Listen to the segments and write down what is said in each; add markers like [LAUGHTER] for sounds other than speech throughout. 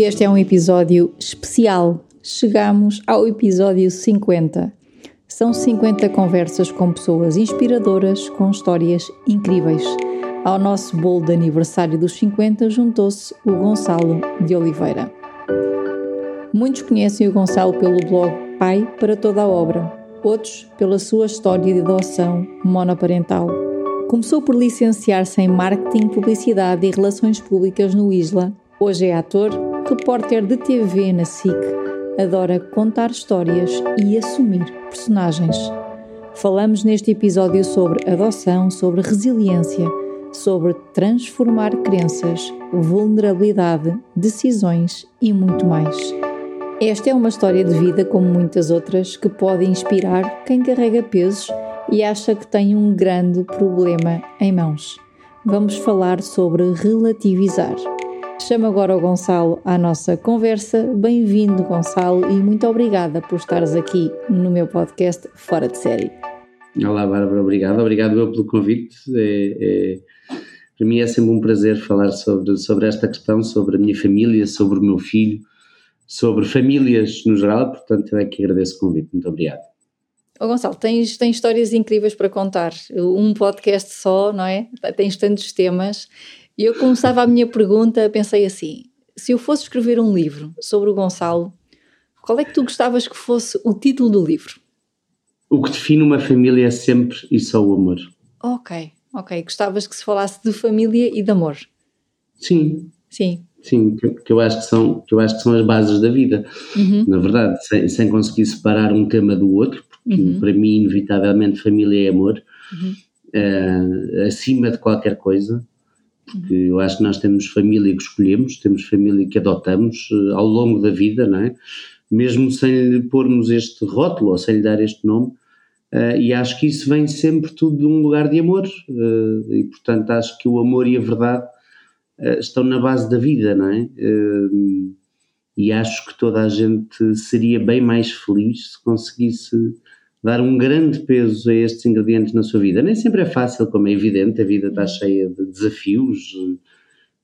Este é um episódio especial. Chegamos ao episódio 50. São 50 conversas com pessoas inspiradoras, com histórias incríveis. Ao nosso bolo de aniversário dos 50 juntou-se o Gonçalo de Oliveira. Muitos conhecem o Gonçalo pelo blog Pai para toda a obra, outros pela sua história de adoção monoparental. Começou por licenciar-se em Marketing, Publicidade e Relações Públicas no ISLA. Hoje é ator, repórter de TV na SIC, adora contar histórias e assumir personagens. Falamos neste episódio sobre adoção, sobre resiliência, sobre transformar crenças, vulnerabilidade, decisões e muito mais. Esta é uma história de vida, como muitas outras, que pode inspirar quem carrega pesos e acha que tem um grande problema em mãos. Vamos falar sobre relativizar. Chamo agora o Gonçalo à nossa conversa. Bem-vindo, Gonçalo, e muito obrigada por estares aqui no meu podcast Fora de Série. Olá, Bárbara, obrigado. Obrigado eu pelo convite. É, é, para mim é sempre um prazer falar sobre, sobre esta questão, sobre a minha família, sobre o meu filho, sobre famílias no geral, portanto eu é que agradeço o convite. Muito obrigado. Oh, Gonçalo, tens, tens histórias incríveis para contar. Um podcast só, não é? Tens tantos temas e eu começava a minha pergunta, pensei assim: se eu fosse escrever um livro sobre o Gonçalo, qual é que tu gostavas que fosse o título do livro? O que define uma família é sempre e só o amor. Ok, ok. Gostavas que se falasse de família e de amor? Sim. Sim. Sim, que, que, eu acho que são, que eu acho que são as bases da vida. Uhum. Na verdade, sem, sem conseguir separar um tema do outro, porque uhum. para mim, inevitavelmente, família é amor, uhum. uh, acima de qualquer coisa porque eu acho que nós temos família que escolhemos, temos família que adotamos uh, ao longo da vida, não é? Mesmo sem lhe pormos este rótulo ou sem lhe dar este nome, uh, e acho que isso vem sempre tudo de um lugar de amor, uh, e portanto acho que o amor e a verdade estão na base da vida, não é? e acho que toda a gente seria bem mais feliz se conseguisse dar um grande peso a estes ingredientes na sua vida. Nem sempre é fácil, como é evidente, a vida está cheia de desafios,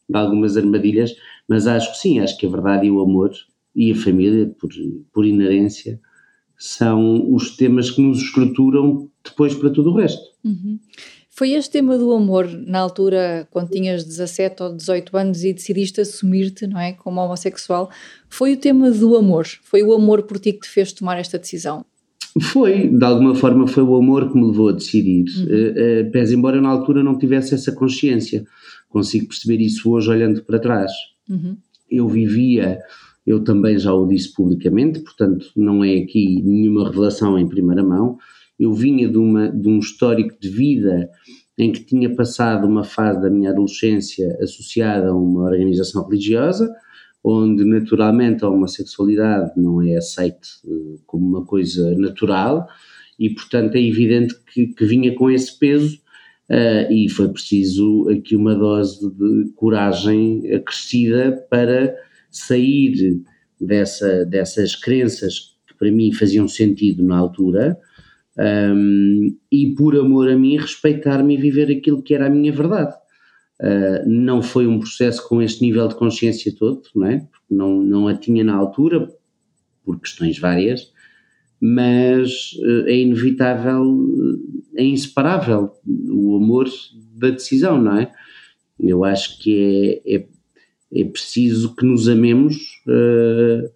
de algumas armadilhas, mas acho que sim, acho que a verdade e o amor e a família, por, por inerência, são os temas que nos estruturam depois para tudo o resto. Uhum. Foi este tema do amor, na altura, quando tinhas 17 ou 18 anos e decidiste assumir-te, não é, como homossexual, foi o tema do amor, foi o amor por ti que te fez tomar esta decisão? Foi, de alguma forma foi o amor que me levou a decidir, uhum. uh, uh, pese embora eu na altura não tivesse essa consciência, consigo perceber isso hoje olhando para trás. Uhum. Eu vivia, eu também já o disse publicamente, portanto não é aqui nenhuma revelação em primeira mão, eu vinha de, uma, de um histórico de vida em que tinha passado uma fase da minha adolescência associada a uma organização religiosa, onde naturalmente a homossexualidade não é aceite uh, como uma coisa natural e, portanto, é evidente que, que vinha com esse peso uh, e foi preciso aqui uma dose de coragem acrescida para sair dessa, dessas crenças que para mim faziam sentido na altura um, e, por amor a mim, respeitar-me e viver aquilo que era a minha verdade. Uh, não foi um processo com este nível de consciência todo, não é? Porque não, não a tinha na altura, por questões várias, mas uh, é inevitável, é inseparável o amor da decisão, não é? Eu acho que é, é, é preciso que nos amemos uh,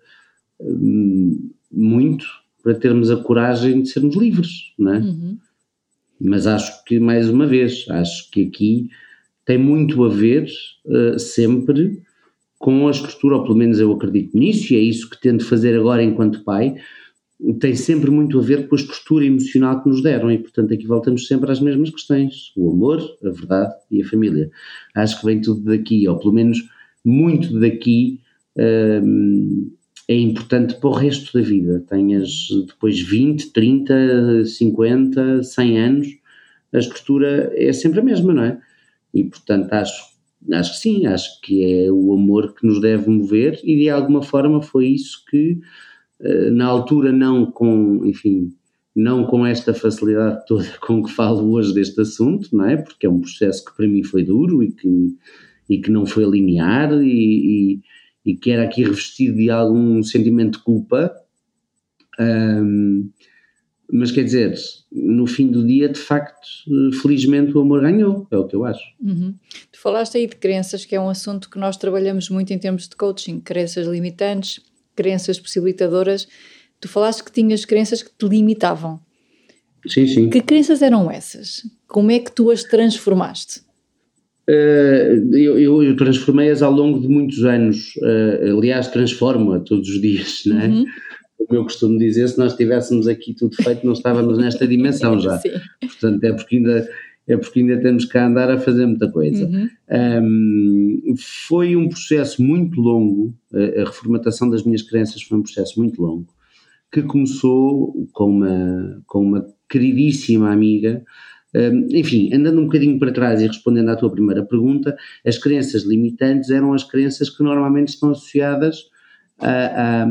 muito para termos a coragem de sermos livres, não é? Uhum. Mas acho que, mais uma vez, acho que aqui tem muito a ver uh, sempre com a estrutura, ou pelo menos eu acredito nisso, e é isso que tento fazer agora enquanto pai, tem sempre muito a ver com a estrutura emocional que nos deram e, portanto, aqui voltamos sempre às mesmas questões: o amor, a verdade e a família. Acho que vem tudo daqui, ou pelo menos muito daqui. Hum, é importante para o resto da vida. Tenhas depois 20, 30, 50, 100 anos, a estrutura é sempre a mesma, não é? E portanto acho, acho que sim, acho que é o amor que nos deve mover e de alguma forma foi isso que eh, na altura não com, enfim, não com esta facilidade toda [LAUGHS] com que falo hoje deste assunto, não é? Porque é um processo que para mim foi duro e que, e que não foi linear e, e e que era aqui revestido de algum sentimento de culpa. Um, mas quer dizer, no fim do dia, de facto, felizmente o amor ganhou, é o que eu acho. Uhum. Tu falaste aí de crenças, que é um assunto que nós trabalhamos muito em termos de coaching, crenças limitantes, crenças possibilitadoras. Tu falaste que tinhas crenças que te limitavam. Sim, sim. Que crenças eram essas? Como é que tu as transformaste? Uh, eu, eu, eu transformei-as ao longo de muitos anos, uh, aliás, transformo-a todos os dias, não é? Uhum. Como eu costumo dizer, se nós tivéssemos aqui tudo feito, não estávamos nesta dimensão já. [LAUGHS] Sim. Portanto, é porque ainda é porque ainda temos que andar a fazer muita coisa. Uhum. Um, foi um processo muito longo, a, a, reformatação das minhas crenças foi um processo muito longo, que começou com uma, com uma queridíssima amiga enfim, andando um bocadinho para trás e respondendo à tua primeira pergunta, as crenças limitantes eram as crenças que normalmente estão associadas à, à,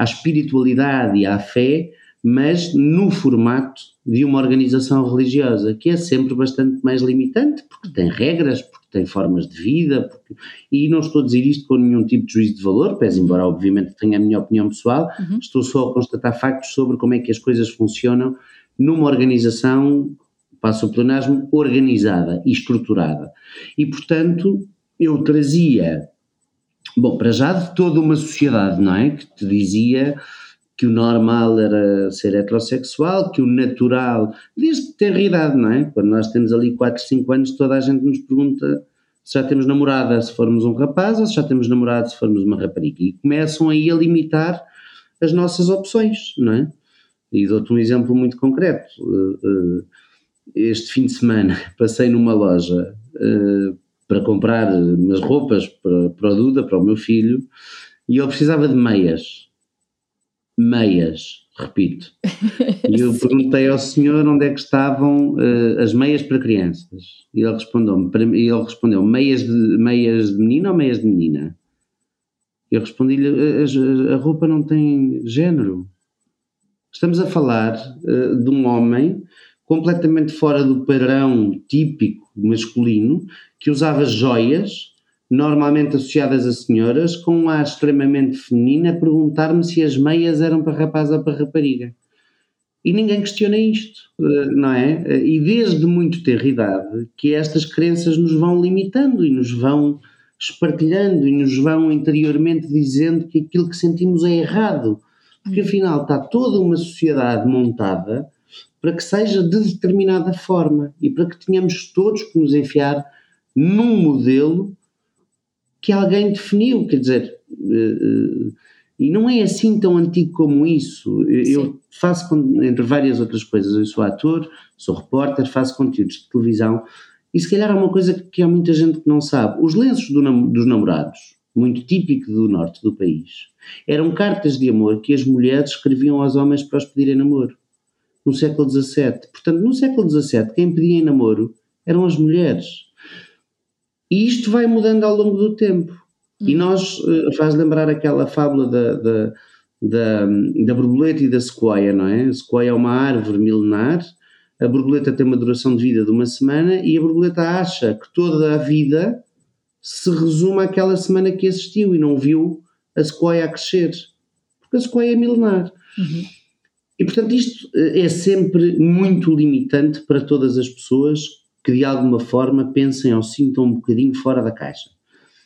à espiritualidade e à fé, mas no formato de uma organização religiosa, que é sempre bastante mais limitante, porque tem regras, porque tem formas de vida, porque... e não estou a dizer isto com nenhum tipo de juízo de valor, pese embora obviamente tenha a minha opinião pessoal, uhum. estou só a constatar factos sobre como é que as coisas funcionam numa organização passo o pleonasmo, organizada e estruturada. E, portanto, eu trazia, bom, para já de toda uma sociedade, não é? Que te dizia que o normal era ser heterossexual, que o natural, desde ter idade, não é? Quando nós temos ali 4, 5 anos, toda a gente nos pergunta se já temos namorada se formos um rapaz ou se já temos namorado se formos uma rapariga. E começam aí a limitar as nossas opções, não é? E dou-te um exemplo muito concreto. Uh, uh, este fim de semana [LAUGHS] passei numa loja uh, para comprar umas roupas para, para o Duda, para o meu filho, e ele precisava de meias. Meias, repito. E eu [LAUGHS] perguntei ao senhor onde é que estavam uh, as meias para crianças. E ele respondeu-me, ele respondeu, meias de, meias de menino ou meias de menina? Eu respondi-lhe, a, a, roupa não tem género. Estamos a falar uh, de um homem completamente fora do padrão típico masculino, que usava joias, normalmente associadas a senhoras, com um ar extremamente feminino, a perguntar-me se as meias eram para rapaz ou para rapariga. E ninguém questiona isto, eh, não é? E desde muito ter idade que estas crenças nos vão limitando e nos vão espartilhando e nos vão interiormente dizendo que aquilo que sentimos é errado. Porque afinal está toda uma sociedade montada para que seja de determinada forma e para que tenhamos todos que nos enfiar num modelo que alguém definiu, quer dizer, eh, eh, e não é assim tão antigo como isso. Eu faço, entre várias outras coisas, eu sou ator, sou repórter, faço conteúdos de televisão e se calhar há uma coisa que há muita gente que não sabe. Os lenços do, dos namorados, muito típico do norte do país, eram cartas de amor que as mulheres escreviam aos homens para os pedirem namoro no século XVII. Portanto, no século XVII, quem pedia em namoro eram as mulheres. E isto vai mudando ao longo do tempo. Hum. E nós, uh, faz lembrar aquela fábula da, da, da, da borboleta e da sequoia, não é? A sequoia é uma árvore milenar, a borboleta tem uma duração de vida de uma semana e a borboleta acha que toda a vida se resume àquela semana que existiu e não viu a sequoia a crescer. Porque a sequoia é milenar. Uhum. E, portanto, isto eh, é sempre muito limitante para todas as pessoas que, de alguma forma, pensem ou sintam um bocadinho fora da caixa.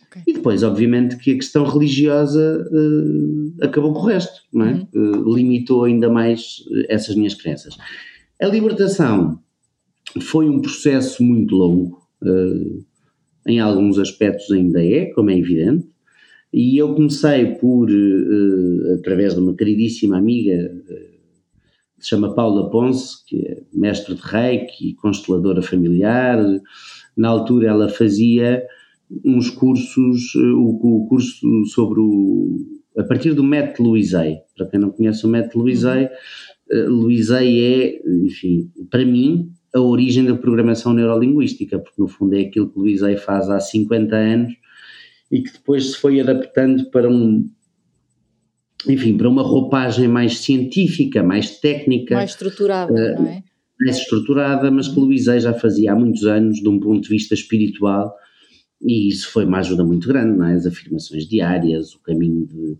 Okay. E depois, obviamente, que a questão religiosa uh, acabou com o resto, não é? Uhum. Uh, limitou ainda mais essas minhas crenças. A libertação foi um processo muito longo, uh, em alguns aspectos ainda é, como é evidente, e eu comecei por, através de uma queridíssima amiga, se chama Paula Ponce, que é mestre de reiki e consteladora familiar. Na altura ela fazia uns cursos, o, o curso sobre o. a partir do método Luizei. Para quem não conhece o método Luizei, uhum. Luizei é, enfim, para mim, a origem da programação neurolinguística, porque no fundo é aquilo que Luizei faz há 50 anos e que depois se foi adaptando para um, enfim, para uma roupagem mais científica, mais técnica. Mais estruturada, uh, não é? Mais estruturada, mas que Luizei já fazia há muitos anos, de um ponto de vista espiritual, e isso foi uma ajuda muito grande, não é? As afirmações diárias, o caminho de,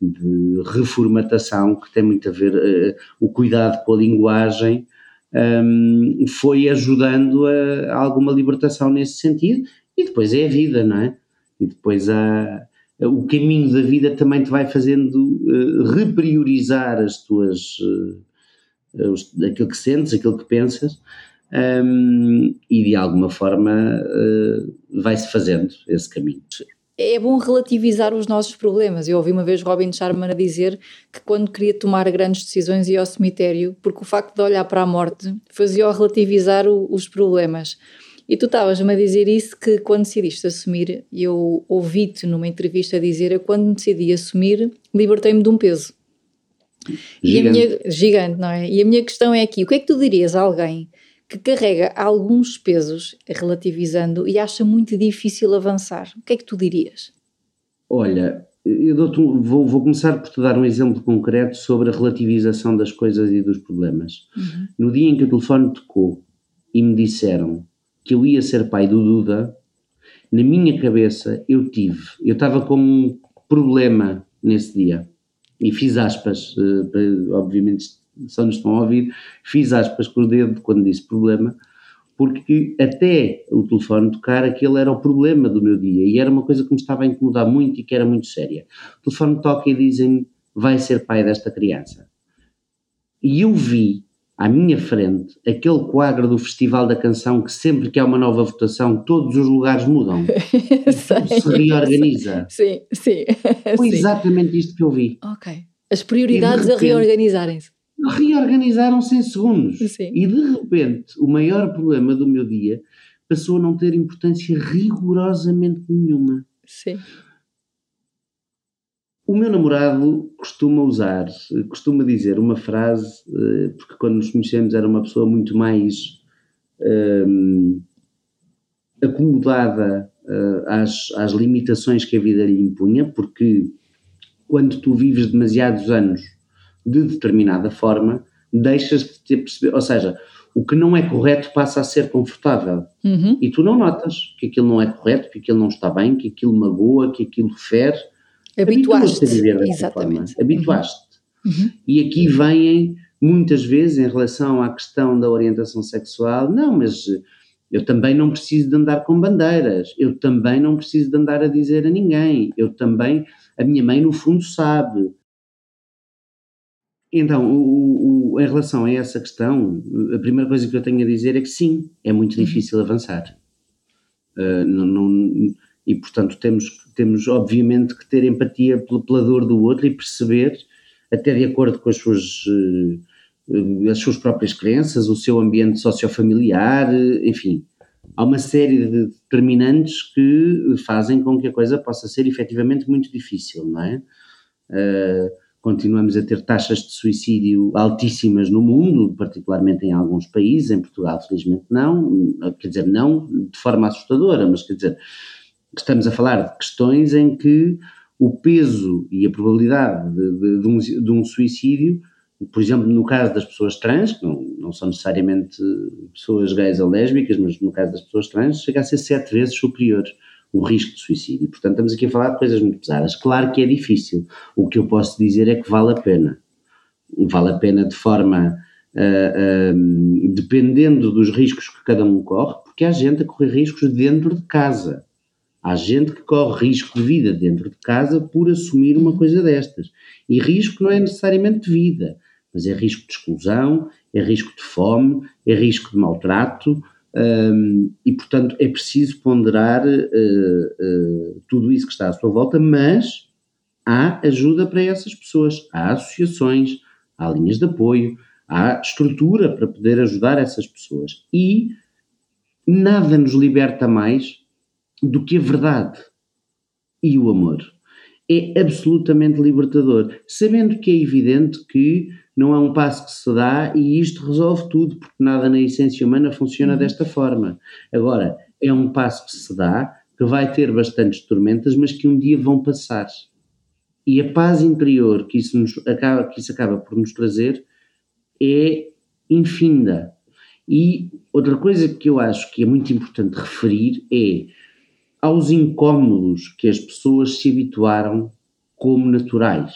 de reformatação, que tem muito a ver, uh, o cuidado com a linguagem, um, foi ajudando a, a, alguma libertação nesse sentido, e depois é a vida, não é? E depois há o caminho da vida também te vai fazendo uh, repriorizar as tuas uh, os, aquilo que sentes, aquilo que pensas um, e de alguma forma uh, vai-se fazendo esse caminho. É bom relativizar os nossos problemas. Eu ouvi uma vez Robin Sharma dizer que quando queria tomar grandes decisões ia ao cemitério porque o facto de olhar para a morte fazia-o relativizar o, os problemas. E tu estavas-me a dizer isso que quando decidiste assumir, eu ouvi-te numa entrevista dizer, eu quando decidi assumir, libertei-me de um peso. Gigante. E a minha, gigante, não é? E a minha questão é aqui, o que é que tu dirias a alguém que carrega alguns pesos, relativizando, e acha muito difícil avançar? O que é que tu dirias? Olha, eu vou, vou, começar por te dar um exemplo concreto sobre a relativização das coisas e dos problemas. Uhum. No dia em que o telefone tocou e me disseram que eu ia ser pai do Duda, na minha cabeça eu tive, eu estava com um problema nesse dia. E fiz aspas, uh, obviamente só nos estão a ouvir, fiz aspas com o dedo quando disse problema, porque até o telefone tocar, aquele era o problema do meu dia e era uma coisa que me estava a incomodar muito e que era muito séria. O telefone toca e dizem vai ser pai desta criança. E eu vi à minha frente aquele quadro do Festival da Canção que sempre que há uma nova votação todos os lugares mudam. [LAUGHS] sei, se reorganiza. Sim, sim. Foi sim. exatamente isto que eu vi. Ok. As prioridades repente, a reorganizarem-se. Reorganizaram-se em segundos. Sim. E de repente o maior problema do meu dia passou a não ter importância rigorosamente nenhuma. Sim. O meu namorado costuma usar, costuma dizer uma frase, eh, porque quando nos conhecemos era uma pessoa muito mais um, acomodada uh, às, às limitações que a vida lhe impunha, porque quando tu vives demasiados anos de determinada forma, deixas de ter perceber, ou seja, o que não é correto passa a ser confortável. Uhum. E tu não notas que aquilo não é correto, que aquilo não está bem, que aquilo magoa, que aquilo fere Habituaste. a viver dessa Exatamente. forma. Habituaste. Uhum. E aqui vêm, muitas vezes, em relação à questão da orientação sexual, não, mas eu também não preciso de andar com bandeiras, eu também não preciso de andar a dizer a ninguém, eu também, a minha mãe no fundo sabe. Então, o, o, em relação a essa questão, a primeira coisa que eu tenho a dizer é que sim, é muito uhum. difícil avançar. Uh, não, não, e, portanto, temos, temos obviamente que ter empatia pela, pela dor do outro e perceber, até de acordo com as suas, eh, as suas próprias crenças, o seu ambiente sociofamiliar, enfim, há uma série de determinantes que fazem com que a coisa possa ser efetivamente muito difícil, não é? Uh, continuamos a ter taxas de suicídio altíssimas no mundo, particularmente em alguns países, em Portugal felizmente não, quer dizer, não de forma assustadora, mas quer dizer, estamos a falar de questões em que o peso e a probabilidade de, de, de, um, de um, suicídio, por exemplo, no caso das pessoas trans, que não, não são necessariamente pessoas gays ou lésbicas, mas no caso das pessoas trans, chega a ser sete vezes superior o risco de suicídio. Portanto, estamos aqui a falar de coisas muito pesadas. Claro que é difícil. O que eu posso dizer é que vale a pena. Vale a pena de forma. Uh, uh, dependendo dos riscos que cada um corre, porque há gente a correr riscos dentro de casa. Há gente que corre risco de vida dentro de casa por assumir uma coisa destas. E risco não é necessariamente de vida, mas é risco de exclusão, é risco de fome, é risco de maltrato, um, e portanto é preciso ponderar uh, uh, tudo isso que está à sua volta, mas há ajuda para essas pessoas. Há associações, há linhas de apoio, há estrutura para poder ajudar essas pessoas. E nada nos liberta mais do que a verdade e o amor. É absolutamente libertador, sabendo que é evidente que não é um passo que se dá e isto resolve tudo, porque nada na essência humana funciona uhum. desta forma. Agora, é um passo que se dá, que vai ter bastantes tormentas, mas que um dia vão passar. E a paz interior que isso, nos acaba, que isso acaba por nos trazer é infinda. E outra coisa que eu acho que é muito importante referir é aos incómodos que as pessoas se habituaram como naturais.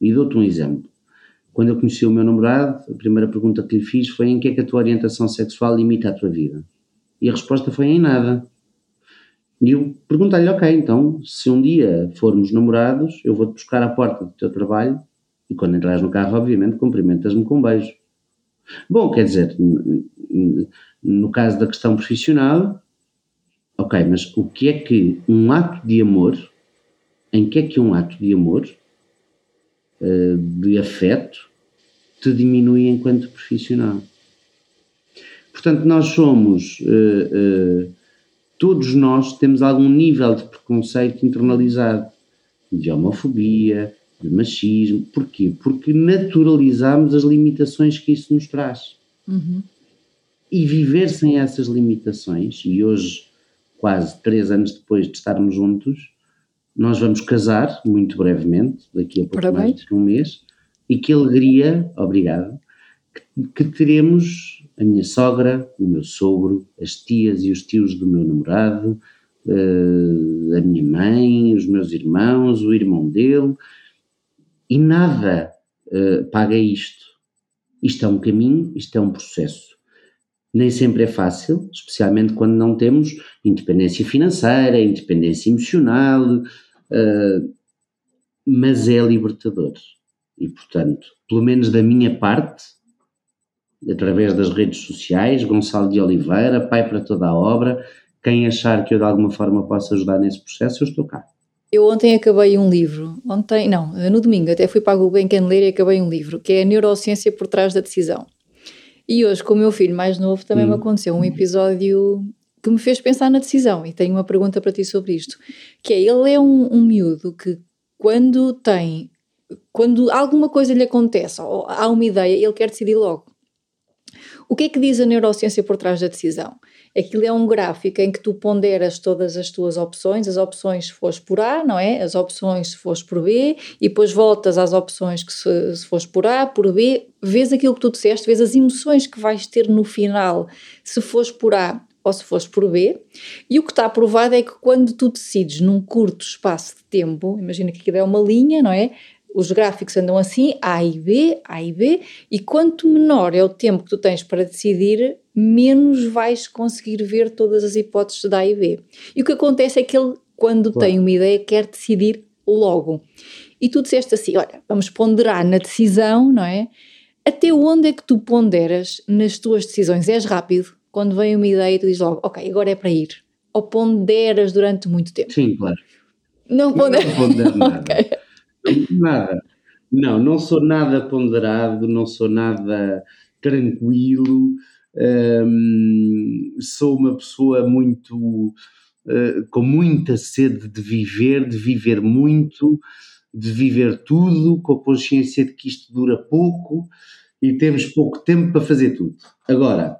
E dou-te um exemplo. Quando eu conheci o meu namorado, a primeira pergunta que lhe fiz foi em que é que a tua orientação sexual limita a tua vida? E a resposta foi em nada. E eu perguntei-lhe, ok, então, se um dia formos namorados, eu vou-te buscar à porta do teu trabalho e quando entras no carro, obviamente, cumprimentas-me com um beijo. Bom, quer dizer, no caso da questão profissional, ok, mas o que é que um ato de amor, em que é que um ato de amor, eh, de afeto, te diminui enquanto profissional? Portanto, nós somos, eh, eh, todos nós temos algum nível de preconceito internalizado, de homofobia, de machismo. Porquê? Porque naturalizamos as limitações que isso nos traz. Uhum. E viver sem essas limitações, e hoje, quase três anos depois de estarmos juntos, nós vamos casar muito brevemente, daqui a pouco Parabéns. mais de um mês, e que alegria, obrigado, que, que teremos a minha sogra, o meu sogro, as tias e os tios do meu namorado, uh, a minha mãe, os meus irmãos, o irmão dele, e nada uh, paga isto. Isto é um caminho, isto é um processo. Nem sempre é fácil, especialmente quando não temos independência financeira, independência emocional, uh, mas é libertador. E, portanto, pelo menos da minha parte, através das redes sociais, Gonçalo de Oliveira, pai para toda a obra, quem achar que eu de alguma forma possa ajudar nesse processo, eu estou cá. Eu ontem acabei um livro, ontem, não, no domingo até fui para a Gulbenkian ler e acabei um livro, que é a Neurociência por trás da decisão. E hoje, com o meu filho mais novo, também hum. me aconteceu um episódio que me fez pensar na decisão. E tenho uma pergunta para ti sobre isto, que é, ele é um, um miúdo que quando tem, quando alguma coisa lhe acontece, ou há uma ideia, ele quer decidir logo. O que é que diz a neurociência por trás da decisão? Aquilo é um gráfico em que tu ponderas todas as tuas opções, as opções se fores por A, não é? As opções se fores por B, e depois voltas às opções que se, se fores por A, por B, vês aquilo que tu disseste, vês as emoções que vais ter no final se fores por A ou se fores por B, e o que está provado é que quando tu decides num curto espaço de tempo, imagina que aquilo é uma linha, não é? Os gráficos andam assim, A e B, A e B, e quanto menor é o tempo que tu tens para decidir, menos vais conseguir ver todas as hipóteses de A e B. E o que acontece é que ele, quando claro. tem uma ideia, quer decidir logo. E tu disseste assim: olha, vamos ponderar na decisão, não é? Até onde é que tu ponderas nas tuas decisões? És rápido? Quando vem uma ideia, tu dizes logo, ok, agora é para ir. Ou ponderas durante muito tempo? Sim, claro. Não ponderas? Não pondero nada. [LAUGHS] okay. Nada. Não, não sou nada ponderado, não sou nada tranquilo, hum, sou uma pessoa muito. Uh, com muita sede de viver, de viver muito, de viver tudo, com a consciência de que isto dura pouco e temos pouco tempo para fazer tudo. Agora,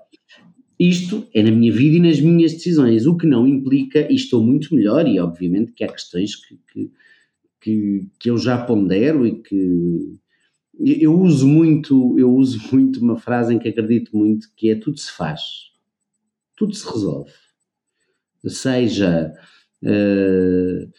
isto é na minha vida e nas minhas decisões, o que não implica, e estou muito melhor, e obviamente que há questões que, que que, que eu já pondero e que eu uso muito, eu uso [LAUGHS] muito uma frase em que acredito muito que é tudo se faz, tudo se resolve. Seja uh,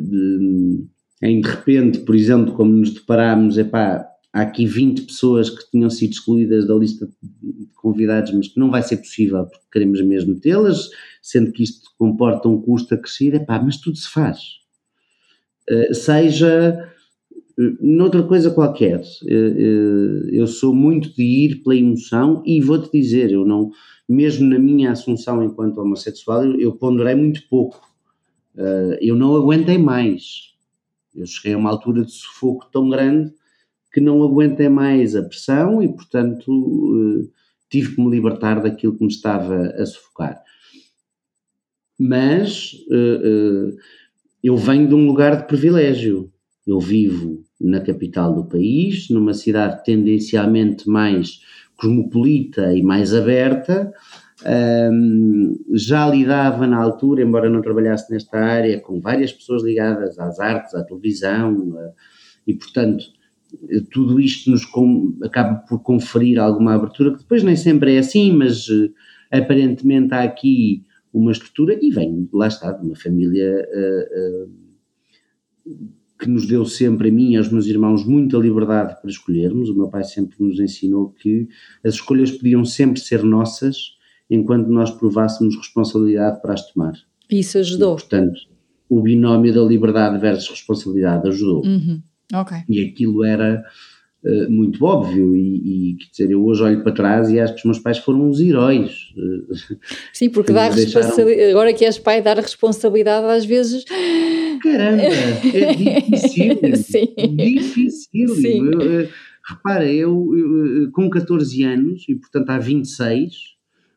de, em de repente, por exemplo, como nos deparámos, epá, há aqui 20 pessoas que tinham sido excluídas da lista de convidados, mas que não vai ser possível porque queremos mesmo tê-las, sendo que isto comporta um custo acrescido, epá, mas tudo se faz eh, seja eh, noutra coisa qualquer. Eh, eu sou muito de ir pela emoção e vou-te dizer, eu não, mesmo na minha assunção enquanto homossexual, eu ponderei muito pouco. Eu não aguentei mais. Eu cheguei a uma altura de sufoco tão grande que não aguentei mais a pressão e, portanto, tive que me libertar daquilo que me estava a sufocar. Mas eu venho de um lugar de privilégio. Eu vivo na capital do país, numa cidade tendencialmente mais cosmopolita e mais aberta. Um, já lidava na altura, embora não trabalhasse nesta área, com várias pessoas ligadas às artes, à televisão, e portanto tudo isto nos com, acaba por conferir alguma abertura, que depois nem sempre é assim, mas uh, aparentemente há aqui uma estrutura, e vem, lá está, de uma família uh, uh, que nos deu sempre, a mim e aos meus irmãos, muita liberdade para escolhermos. O meu pai sempre nos ensinou que as escolhas podiam sempre ser nossas, enquanto nós provássemos responsabilidade para as tomar. Isso ajudou. E, portanto, o binómio da liberdade versus responsabilidade ajudou. Uhum. Okay. E aquilo era uh, muito óbvio, e, e, quer dizer, eu hoje olho para trás e acho que os meus pais foram os heróis. Sim, porque [LAUGHS] dá deixaram... agora que és pai, dar responsabilidade às vezes. Caramba, é difícil. [LAUGHS] Sim. Difícil. Sim. Eu, repara, eu, eu com 14 anos, e portanto há 26,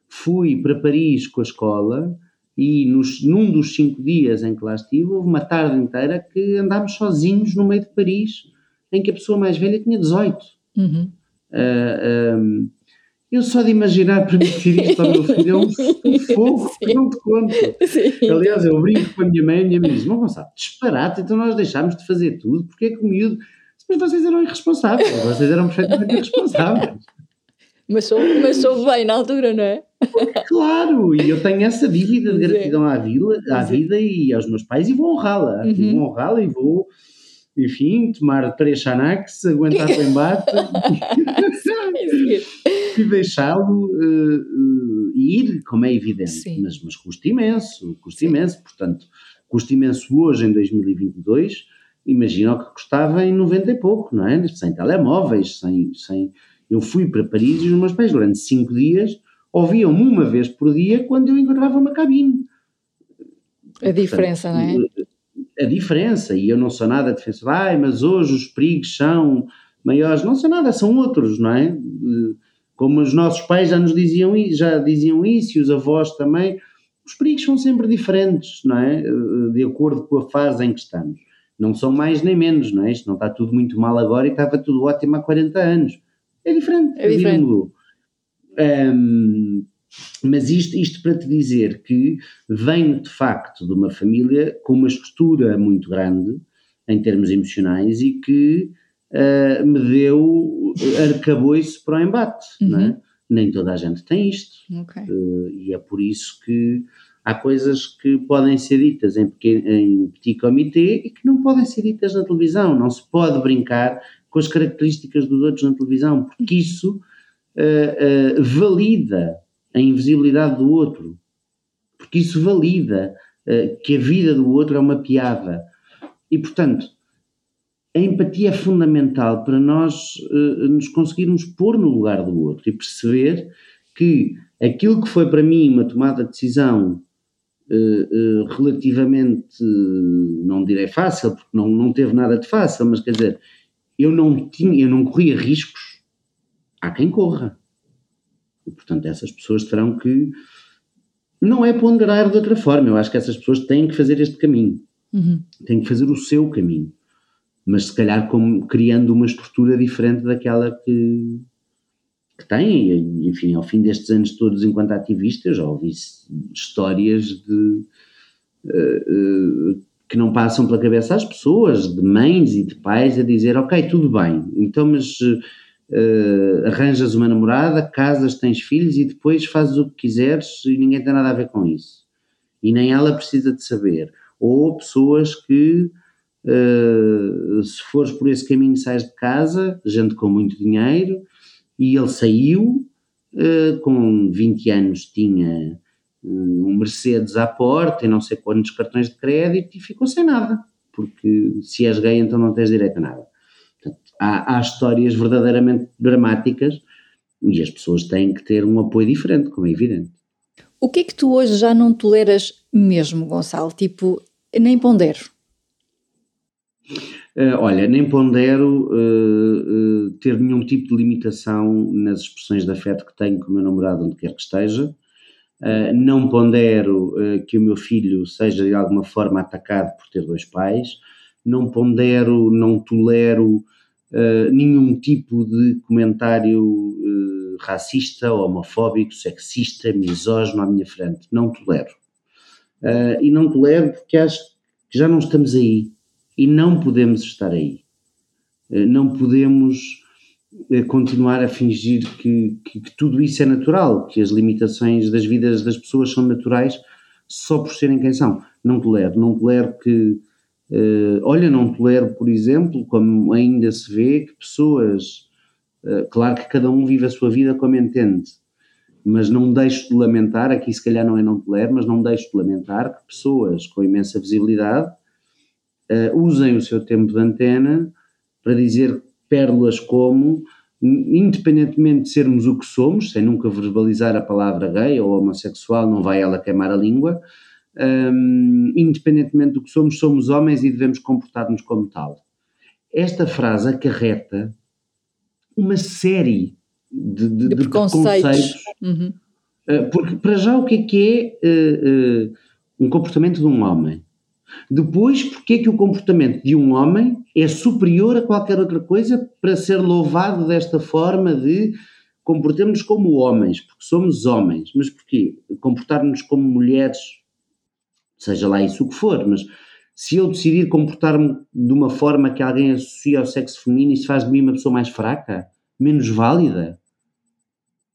fui para Paris com a escola e nos, num dos cinco dias em que lá estive, houve uma tarde inteira que andámos sozinhos no meio de Paris, em que a pessoa mais velha tinha 18. Uhum. Uh, um, eu só de imaginar permitir isto ao meu filho é um [LAUGHS] fogo que não te conto. Sim. Aliás, eu brinco com a minha mãe e a minha mãe diz: Não, Gonçalo, disparate, então nós deixámos de fazer tudo, porque é que o miúdo. Mas vocês eram irresponsáveis, vocês eram perfeitamente irresponsáveis. Mas soube, mas soube bem na altura, não é? Claro, e eu tenho essa dívida de gratidão à vida, à vida e aos meus pais e vou honrá-la. Uhum. Vou honrá-la e vou, enfim, tomar três Xanax, aguentar o embate [LAUGHS] e deixá-lo uh, uh, ir, como é evidente. Mas, mas custa imenso, custa Sim. imenso. Portanto, custa imenso hoje, em 2022, imagina o que custava em 90 e pouco, não é? Sem telemóveis, sem. sem eu fui para Paris e os meus pais, durante cinco dias, ouviam-me uma vez por dia quando eu encontrava uma cabine. A diferença, Portanto, não é? A diferença, e eu não sou nada defensor, ai, mas hoje os perigos são maiores, não sou nada, são outros, não é? Como os nossos pais já nos diziam, já diziam isso, e os avós também, os perigos são sempre diferentes, não é? De acordo com a fase em que estamos. Não são mais nem menos, não é? Isto não está tudo muito mal agora e estava tudo ótimo há 40 anos. É diferente, é diferente. Um, mas isto, isto para te dizer que venho de facto de uma família com uma estrutura muito grande em termos emocionais e que uh, me deu arcabouço para o embate, uhum. não é? Nem toda a gente tem isto. Okay. Uh, e é por isso que há coisas que podem ser ditas em, pequeno, em petit comité e que não podem ser ditas na televisão. Não se pode brincar com as características dos outros na televisão, porque isso uh, valida a invisibilidade do outro, porque isso valida uh, que a vida do outro é uma piada. E, portanto, a empatia é fundamental para nós nos conseguirmos pôr no lugar do outro e perceber que aquilo que foi para mim uma tomada de decisão relativamente, não direi fácil, porque não, não teve nada de fácil, mas quer dizer, eu não tinha, eu não corria riscos, há quem corra. E, portanto, essas pessoas terão que. Não é ponderar de outra forma, eu acho que essas pessoas têm que fazer este caminho, uhum. têm que fazer o seu caminho, mas se calhar como, criando uma estrutura diferente daquela que, que têm. Enfim, ao fim destes anos todos, enquanto ativista, já ouvi histórias de. Uh, uh, que não passam pela cabeça às pessoas, de mães e de pais, a dizer: Ok, tudo bem, então, mas uh, arranjas uma namorada, casas, tens filhos e depois fazes o que quiseres e ninguém tem nada a ver com isso. E nem ela precisa de saber. Ou pessoas que, uh, se fores por esse caminho, sais de casa, gente com muito dinheiro, e ele saiu, uh, com 20 anos tinha um Mercedes à porta e não sei quantos cartões de crédito e ficou sem nada, porque se és gay então não tens direito a nada. Há, há histórias verdadeiramente dramáticas e as pessoas têm que ter um apoio diferente, como é evidente. O que é que tu hoje já não toleras mesmo, Gonçalo? Tipo, nem pondero? Uh, olha, nem pondero uh, uh, ter nenhum tipo de limitação nas expressões de afeto que tenho com o meu namorado, onde quer que esteja. não pondero que o meu filho seja de alguma forma atacado por ter dois pais. Não pondero, não tolero nenhum tipo de comentário racista, homofóbico, sexista, misógino à minha frente. Não tolero. e não tolero porque acho que já não estamos aí e não podemos estar aí. Eh, não podemos eh, continuar a fingir que, que, que, tudo isso é natural, que as limitações das vidas das pessoas são naturais só por serem quem são. Não tolero, não tolero que. Uh, olha, não tolero, por exemplo, como ainda se vê, que pessoas. Uh, claro que cada um vive a sua vida como entende, mas não deixo de lamentar, aqui se calhar não é não tolero, mas não deixo de lamentar que pessoas com imensa visibilidade uh, usem o seu tempo de antena para dizer pérolas como, independentemente de sermos o que somos, sem nunca verbalizar a palavra gay ou homossexual, não vai ela queimar a língua, um, independentemente do que somos, somos homens e devemos comportar-nos como tal. Esta frase acarreta uma série de, de, de preconceitos. preconceitos uhum. uh, porque, para já, o que é que é uh, uh, um comportamento de um homem? Depois, porque é que o comportamento de um homem é superior a qualquer outra coisa para ser louvado desta forma de comportarmos como homens, porque somos homens, mas porquê? Comportar-nos como mulheres, seja lá isso o que for, mas se eu decidir comportar-me de uma forma que alguém associa ao sexo feminino, isso faz de mim uma pessoa mais fraca, menos válida.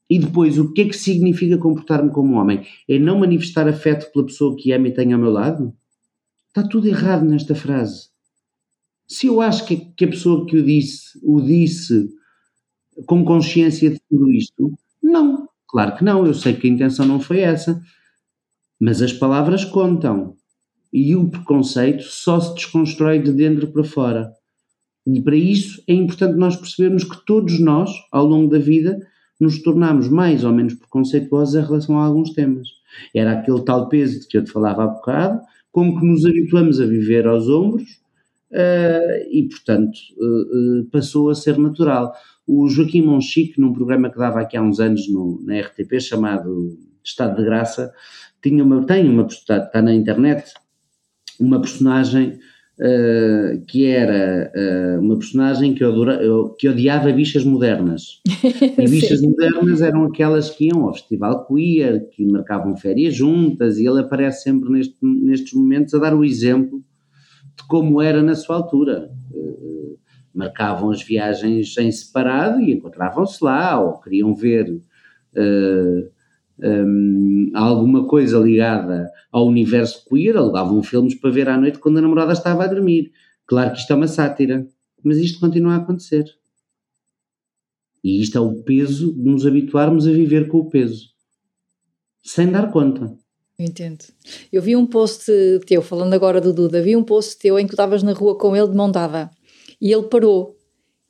E depois, o que é que significa comportar-me como homem? É não manifestar afeto pela pessoa que ama e tem ao meu lado? Está tudo errado nesta frase. Se eu acho que, que a pessoa que o disse, o disse com consciência de tudo isto, não. Claro que não, eu sei que a intenção não foi essa. Mas as palavras contam. E o preconceito só se desconstrói de dentro para fora. E para isso é importante nós percebermos que todos nós, ao longo da vida, nos tornamos mais ou menos preconceituosos em relação a alguns temas. Era aquele tal peso de que eu te falava há bocado, como que nos habituamos a viver aos ombros uh, e, portanto, uh, uh, passou a ser natural. O Joaquim Monchique, num programa que dava aqui há uns anos no, na RTP, chamado Estado de Graça, tinha uma, tem uma, está na internet, uma personagem Uh, que era uh, uma personagem que, odora, que odiava bichas modernas. [LAUGHS] E bichas modernas eram aquelas que iam ao festival queer, que marcavam férias juntas, e ele aparece sempre neste, nestes momentos a dar o exemplo de como era na sua altura. Uh, marcavam as viagens em separado e encontravam-se lá, ou queriam ver um, alguma coisa ligada ao universo queer, alugavam filmes para ver à noite quando a namorada estava a dormir. Claro que isto é uma sátira, mas isto continua a acontecer. E isto é o peso de nos habituarmos a viver com o peso, sem dar conta. Entendo. Eu vi um post teu, falando agora do Duda, vi um post teu em que tu estavas na rua com ele de mão dada e ele parou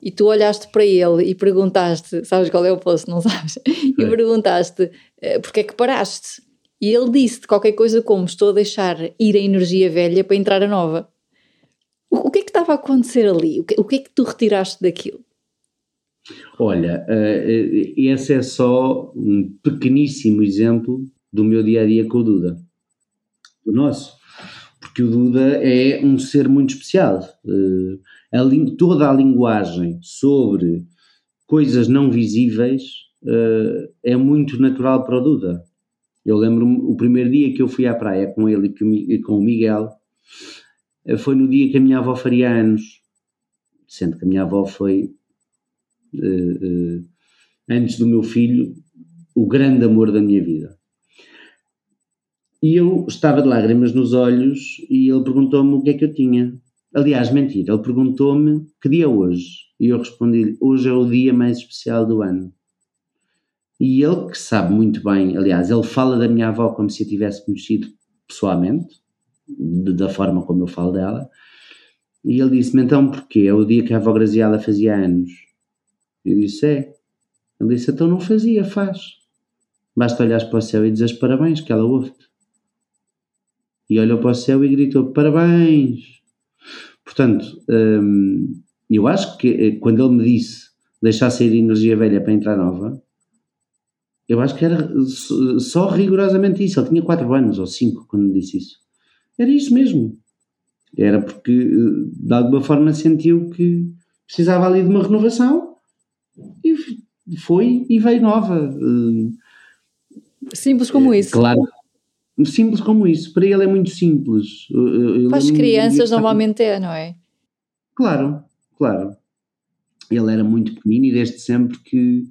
e tu olhaste para ele e perguntaste, sabes qual é o posto, não sabes? E perguntaste, eh, porque é que paraste? E ele disse qualquer coisa como, estou a deixar ir a energia velha para entrar a nova. O, o que é que estava a acontecer ali? O que, o que é que tu retiraste daquilo? Olha, uh, esse é só um pequeníssimo exemplo do meu dia a dia com o Duda, do nosso, porque o Duda é um ser muito especial. Uh, a, toda a linguagem sobre coisas não visíveis uh, é muito natural para o Duda. Eu lembro-me, o primeiro dia que eu fui à praia com ele e com o Miguel, uh, foi no dia que a minha avó faria anos, sendo que a minha avó foi, uh, antes do meu filho, o grande amor da minha vida. E eu estava de lágrimas nos olhos e ele perguntou-me o que é que eu tinha. Aliás, mentira, ele perguntou-me que dia é hoje. E eu respondi-lhe: hoje é o dia mais especial do ano. E ele, que sabe muito bem, aliás, ele fala da minha avó como se a tivesse conhecido pessoalmente, de, da forma como eu falo dela. E ele disse-me: então porquê? É o dia que a avó Graziela fazia anos. Eu disse: é. Ele disse: então não fazia, faz. Basta olhar para o céu e dizer parabéns, que ela ouve-te. E olhou para o céu e gritou: parabéns Portanto, hum, eu acho que eh, quando ele me disse deixar sair energia velha para entrar nova, eu acho que era só rigorosamente isso. Ele tinha 4 anos ou 5 quando me disse isso. Era isso mesmo. Era porque eh, de alguma forma sentiu que precisava ali de uma renovação e foi e veio nova. Simples como isso. Claro, simples como isso. Para ele é muito simples. Para as crianças normalmente é, não é? Claro, claro. Ele era muito pequenino e desde sempre que,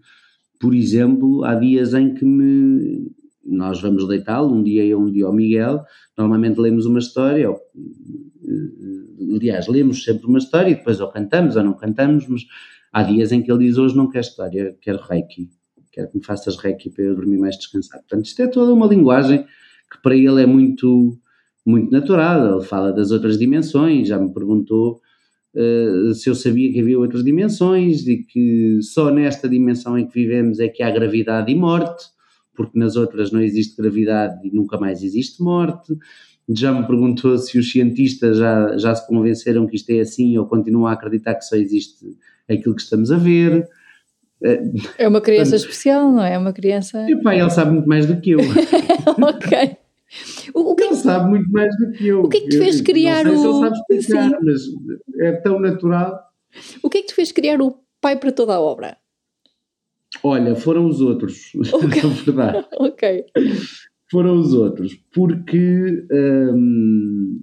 por exemplo, há dias em que me, nós vamos deitá-lo, um dia eu, um dia ao Miguel, normalmente lemos uma história, ou, eh, aliás, lemos sempre uma história e depois ou cantamos ou não cantamos, mas há dias em que ele diz hoje não quer história, quero reiki, quero que me faças reiki para eu dormir mais descansado. Portanto, isto é toda uma linguagem que para ele é muito, muito natural, ele fala das outras dimensões, já me perguntou uh, se eu sabia que havia outras dimensões e que só nesta dimensão em que vivemos é que há gravidade e morte, porque nas outras não existe gravidade e nunca mais existe morte. Já me perguntou se os cientistas já, já se convenceram que isto é assim ou continuam a acreditar que só existe aquilo que estamos a ver. É uma criança Portanto, especial, não é? É uma criança. E pá, ele sabe muito mais do que eu. [LAUGHS] ok. O, o que ele sabe muito mais do que eu. O que é que te fez eu, criar não sei o. Se ele sabe explicar, Sim. mas é tão natural. O que é que te fez criar o pai para toda a obra? Olha, foram os outros, [LAUGHS] okay. na verdade. ok. Foram os outros, porque hum,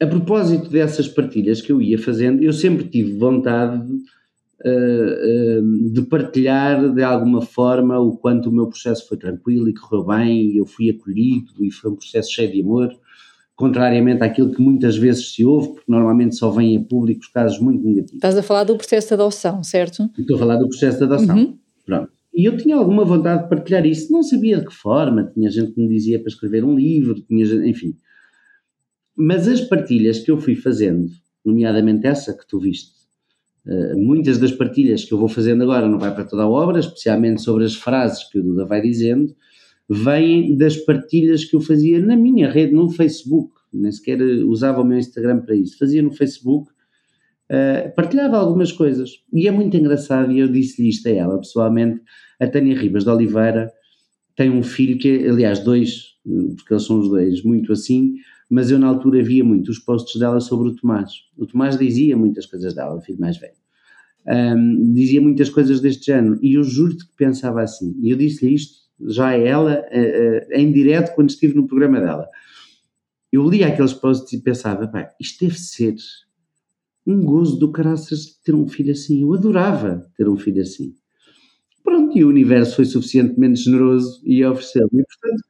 a propósito dessas partilhas que eu ia fazendo, eu sempre tive vontade de partilhar de alguma forma o quanto o meu processo foi tranquilo e correu bem, e eu fui acolhido e foi um processo cheio de amor contrariamente àquilo que muitas vezes se ouve, porque normalmente só vêm a público os casos muito negativos. Estás a falar do processo de adoção, certo? Estou a falar do processo de adoção. Uhum. Pronto. E eu tinha alguma vontade de partilhar isso, não sabia de que forma, tinha gente que me dizia para escrever um livro, tinha gente, enfim. Mas as partilhas que eu fui fazendo, nomeadamente essa que tu viste, muitas das partilhas que eu vou fazendo agora não vai para toda a obra, especialmente sobre as frases que o Duda vai dizendo, vêm das partilhas que eu fazia na minha rede, no Facebook, nem sequer usava o meu Instagram para isso, fazia no Facebook, uh, partilhava algumas coisas, e é muito engraçado, e eu disse-lhe isto a ela, pessoalmente, a Tânia Ribas de Oliveira tem um filho que, aliás, dois, porque eles são os dois, muito assim, mas eu na altura via muito os posts dela sobre o Tomás. O Tomás dizia muitas coisas dela, filho mais velho. Um, dizia muitas coisas deste género, e eu juro-te que pensava assim, e eu disse-lhe isto já a ela, uh, uh, em direto, quando estive no programa dela. Eu lia aqueles posts e pensava, pá, isto deve ser um gozo do caraças ter um filho assim. Eu adorava ter um filho assim. Pronto, e o universo foi suficientemente generoso e ofereceu-me. E, portanto,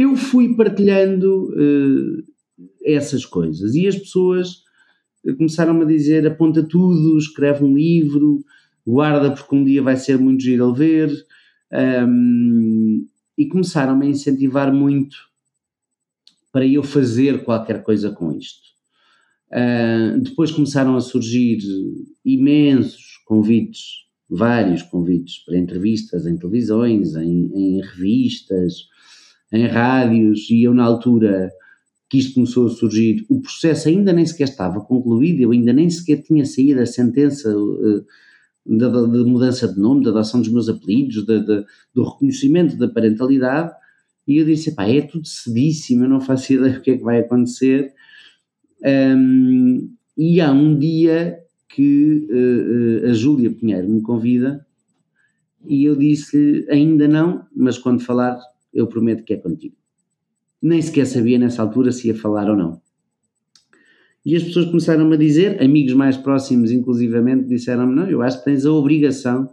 eu fui partilhando uh, essas coisas e as pessoas começaram-me a dizer aponta tudo, escreve um livro, guarda porque um dia vai ser muito giro a ver, um, e começaram-me a incentivar muito para eu fazer qualquer coisa com isto. Uh, depois começaram a surgir imensos convites, vários convites para entrevistas em televisões, em, em revistas, em rádios, e eu na altura que isto começou a surgir, o processo ainda nem sequer estava concluído, eu ainda nem sequer tinha saído a sentença uh, da, da, da, mudança de nome, da adoção dos meus apelidos, do reconhecimento da parentalidade, e eu disse, pá, é tudo cedíssimo, eu não faço [LAUGHS] ideia do que é que vai acontecer. Um, e há um dia que uh, uh, a Júlia Pinheiro me convida e eu disse-lhe, ainda não, mas quando falar, eu prometo que é contigo. Nem sequer sabia nessa altura se ia falar ou não. E as pessoas começaram-me a dizer, amigos mais próximos inclusivamente, disseram-me, não, eu acho que tens a obrigação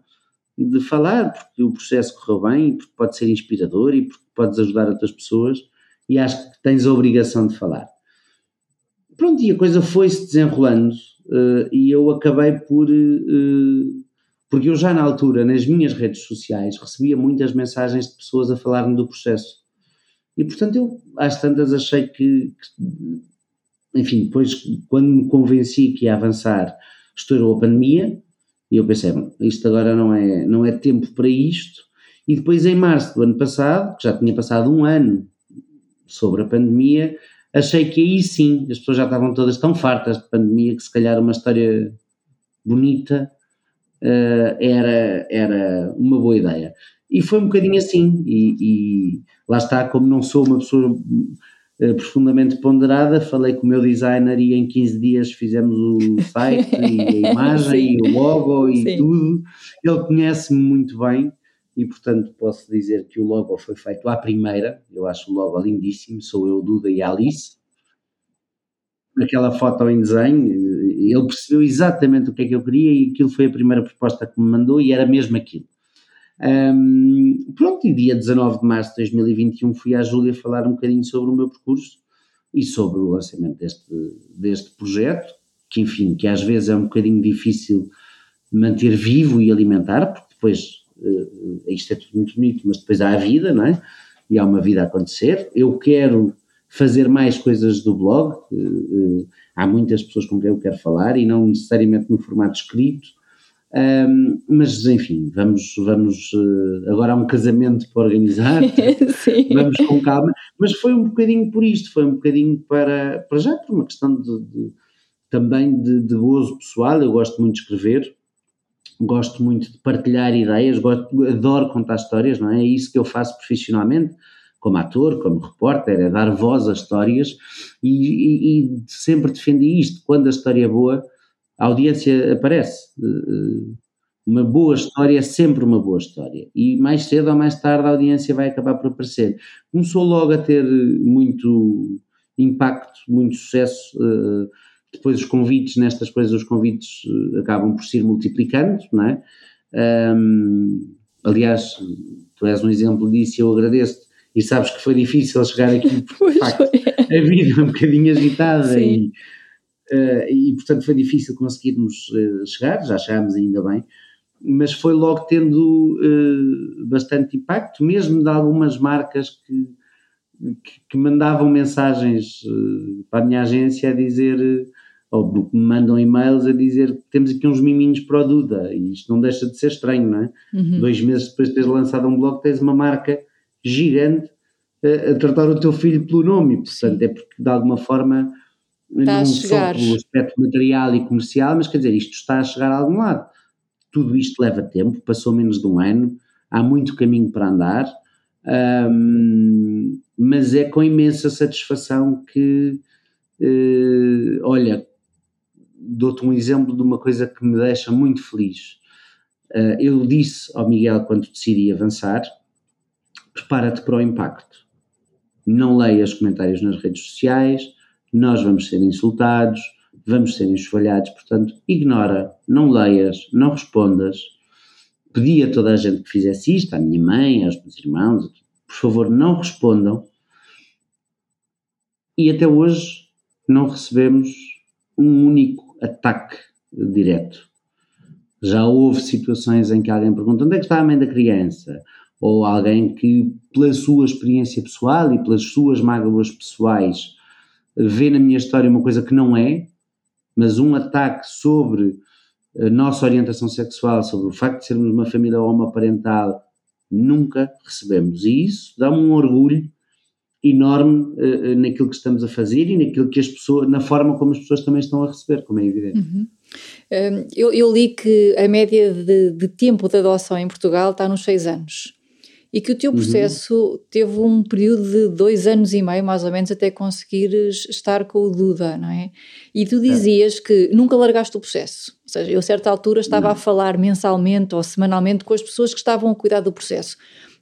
de falar, porque o processo correu bem, porque pode ser inspirador e porque podes ajudar outras pessoas, e acho que tens a obrigação de falar. Pronto, e a coisa foi-se desenrolando, uh, e eu acabei por... Uh, porque eu já na altura, nas minhas redes sociais, recebia muitas mensagens de pessoas a falar-me do processo. E portanto eu, às tantas, achei que, que enfim, depois quando me convenci que ia avançar, estourou a pandemia e eu pensei, isto agora não é, não é tempo para isto. E depois em março do ano passado, que já tinha passado um ano sobre a pandemia, achei que aí sim as pessoas já estavam todas tão fartas de pandemia que se calhar uma história bonita uh, era, era uma boa ideia. E foi um bocadinho assim, e, e lá está, como não sou uma pessoa uh, profundamente ponderada, falei com o meu designer e em 15 dias fizemos o [LAUGHS] site e a imagem e o logo e Sim. tudo. Ele conhece-me muito bem e portanto posso dizer que o logo foi feito à primeira, eu acho o logo lindíssimo, sou eu, Duda e Alice. Aquela foto em desenho, ele percebeu exatamente o que é que eu queria e aquilo foi a primeira proposta que me mandou e era mesmo aquilo. Um, pronto, e dia 19 de março de 2021 fui à Júlia falar um bocadinho sobre o meu percurso e sobre o lançamento deste, deste projeto, que enfim, que às vezes é um bocadinho difícil manter vivo e alimentar, porque depois uh, isto é tudo muito bonito, mas depois há a vida, não é? E há uma vida a acontecer. Eu quero fazer mais coisas do blog, uh, uh, há muitas pessoas com quem eu quero falar e não necessariamente no formato escrito, um, mas enfim, vamos, vamos agora há um casamento para organizar, [LAUGHS] vamos com calma, mas foi um bocadinho por isto, foi um bocadinho para, para já por uma questão de, de também de, de gozo pessoal, eu gosto muito de escrever, gosto muito de partilhar ideias, gosto, adoro contar histórias, não é? É isso que eu faço profissionalmente, como ator, como repórter, é dar voz às histórias e, e, e sempre defendi isto. Quando a história é boa, a audiência aparece. Eh, uma boa história é sempre uma boa história e mais cedo ou mais tarde a audiência vai acabar por aparecer. Começou logo a ter muito impacto, muito sucesso eh, depois os convites, nestas coisas, os convites eh, acabam por se multiplicando, não é? Um, aliás, tu és um exemplo disso e eu agradeço-te. E sabes que foi difícil chegar aqui, [LAUGHS] porque de facto a vida é um bocadinho agitada e, uh, e, portanto, foi difícil conseguirmos uh, chegar, já chegámos ainda bem, mas foi logo tendo uh, bastante impacto, mesmo de algumas marcas que, que, que mandavam mensagens para a minha agência a dizer ou me mandam e-mails a dizer que temos aqui uns miminhos para o Duda, e isto não deixa de ser estranho, não é? Uhum. Dois meses depois de teres lançado um blog, tens uma marca gigante a, a tratar o teu filho pelo nome, portanto, é porque de alguma forma, está não só pelo aspecto material e comercial, mas quer dizer, isto está a chegar a algum lado. Tudo isto leva tempo, passou menos de um ano, há muito caminho para andar, hum, mas é com imensa satisfação que, uh, olha, dou-te um exemplo de uma coisa que me deixa muito feliz. Uh, eu disse ao Miguel quando decidi avançar: prepara-te para o impacto. Não leia os comentários nas redes sociais, nós vamos ser insultados, vamos ser enxovalhados, portanto, ignora, não leias, não respondas. Pedi a toda a gente que fizesse isto, à minha mãe, aos meus irmãos, por favor, não respondam. E até hoje não recebemos um único ataque direto. Já houve situações em que alguém pergunta onde é que está a mãe da criança? Ou alguém que, pela sua experiência pessoal e pelas suas mágoas pessoais, vê na minha história uma coisa que não é, mas um ataque sobre a nossa orientação sexual, sobre o facto de sermos uma família homoparental, nunca recebemos. E isso dá-me um orgulho enorme uh, naquilo que estamos a fazer e naquilo que as pessoas, na forma como as pessoas também estão a receber, como é evidente. Uhum. Um, eu, eu, li que a média de, de, tempo de adoção em Portugal está nos seis anos e que o teu uhum. processo uhum. teve um período de dois anos e meio, mais ou menos, até conseguires estar com o Duda, não é? E tu dizias é. que nunca largaste o processo. Ou seja, eu a certa altura estava a falar mensalmente ou semanalmente com as pessoas que estavam a cuidar do processo.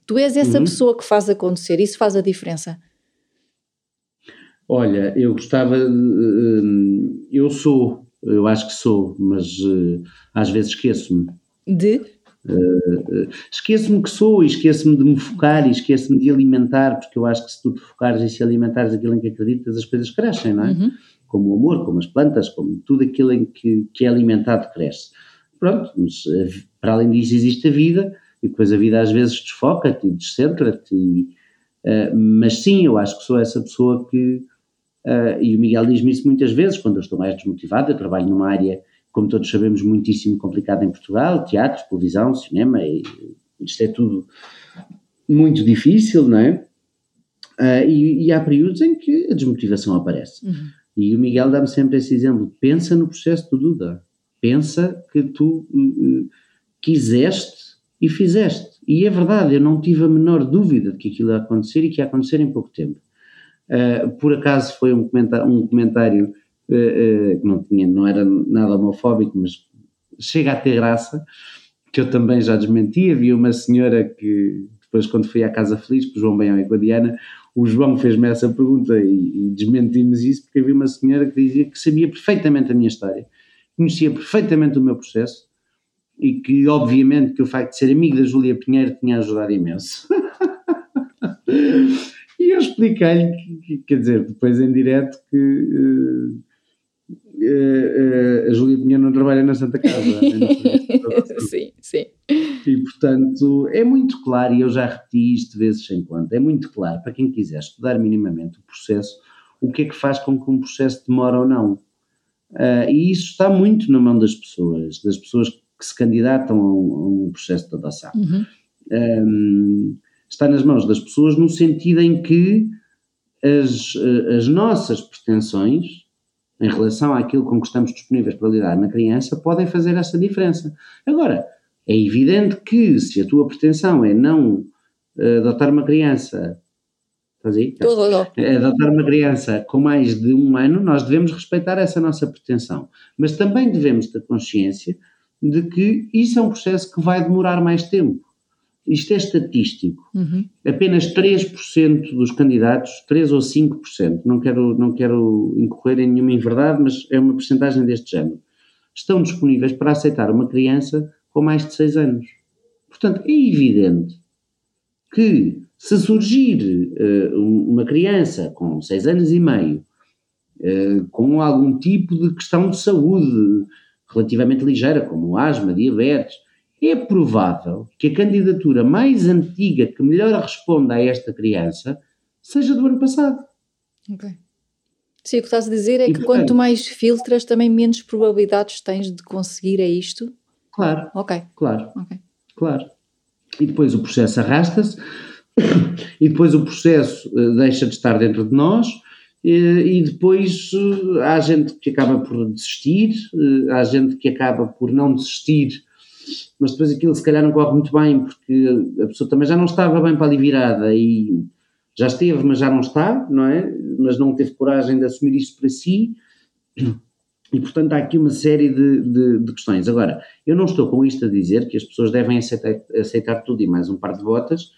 Tu és essa uhum. pessoa que faz acontecer, isso faz a diferença. Olha, eu gostava. Hum, eu sou, eu acho que sou, mas eh, às vezes esqueço-me. De? Uh, esqueço-me que sou e esqueço-me de me focar e esqueço-me de alimentar, porque eu acho que se tu te focares e se alimentares aquilo em que acreditas, as coisas crescem, não é? Uhum. Como o amor, como as plantas, como tudo aquilo em que, que é alimentado cresce. Pronto, mas para além disso existe a vida e depois a vida às vezes desfoca-te e descentra-te. Uh, mas sim, eu acho que sou essa pessoa que Uh, e o Miguel diz-me isso muitas vezes, quando eu estou mais desmotivado. Eu trabalho numa área, como todos sabemos, muitíssimo complicada em Portugal: teatro, televisão, cinema, e isto é tudo muito difícil, não é? Uh, e, e, há períodos em que a desmotivação aparece. Uhum. E o Miguel dá-me sempre esse exemplo: pensa no processo do Duda, pensa que tu uh, quiseste e fizeste. E é verdade, eu não tive a menor dúvida de que aquilo ia acontecer e que ia acontecer em pouco tempo. Uh, por acaso foi um comentário, um comentário que não, tinha, não era nada homofóbico, mas chega a ter graça, que eu também já desmenti. Havia uma senhora que, depois, quando fui à Casa Feliz, com o João Baião e com a Diana, o João fez-me essa pergunta e, e desmentimos isso, porque havia uma senhora que dizia que sabia perfeitamente a minha história, conhecia perfeitamente o meu processo e que, obviamente, que o facto de ser amigo da Júlia Pinheiro tinha ajudado imenso. [LAUGHS] e eu expliquei-lhe, que, quer dizer, depois em direto, que. Uh, uh, a Júlia Pinheiro não trabalha na Santa Casa. [LAUGHS] sim, sim. E portanto é muito claro, e eu já repeti isto vezes sem conta, é muito claro para quem quiser estudar minimamente o processo, o que é que faz com que um processo demore ou não. Uh, e isso está muito na mão das pessoas, das pessoas que se candidatam a um, a um processo de adoção. Uhum. Um, está nas mãos das pessoas no sentido em que as, as nossas pretensões em relação àquilo com que estamos disponíveis para lidar na criança, podem fazer essa diferença. Agora, é evidente que se a tua pretensão é não uh, adotar uma criança, estás aí? É adotar uma criança com mais de um ano, nós devemos respeitar essa nossa pretensão. Mas também devemos ter consciência de que isso é um processo que vai demorar mais tempo isto é estatístico, uhum. apenas 3% dos candidatos, 3 ou 5%, não quero, não quero incorrer em nenhuma inverdade, mas é uma porcentagem deste género, estão disponíveis para aceitar uma criança com mais de 6 anos. Portanto, é evidente que se surgir uh, uma criança com 6 anos e meio, uh, com algum tipo de questão de saúde relativamente ligeira, como asma, diabetes, é provável que a candidatura mais antiga que melhor responda a esta criança seja do ano passado. Ok. Sim, o que estás a dizer é e, que portanto, quanto mais filtras, também menos probabilidades tens de conseguir é isto? Claro. Ok. Claro. Okay. Claro. E depois o processo arrasta-se, [COUGHS] e depois o processo uh, deixa de estar dentro de nós, uh, e depois uh, há gente que acaba por desistir, há gente que acaba por não desistir mas depois aquilo se calhar não corre muito bem porque a pessoa também já não estava bem para ali virada e já esteve, mas já não está, não é? Mas não teve coragem de assumir isto para si e portanto há aqui uma série de, de, de, questões. Agora, eu não estou com isto a dizer que as pessoas devem aceitar, aceitar tudo e mais um par de botas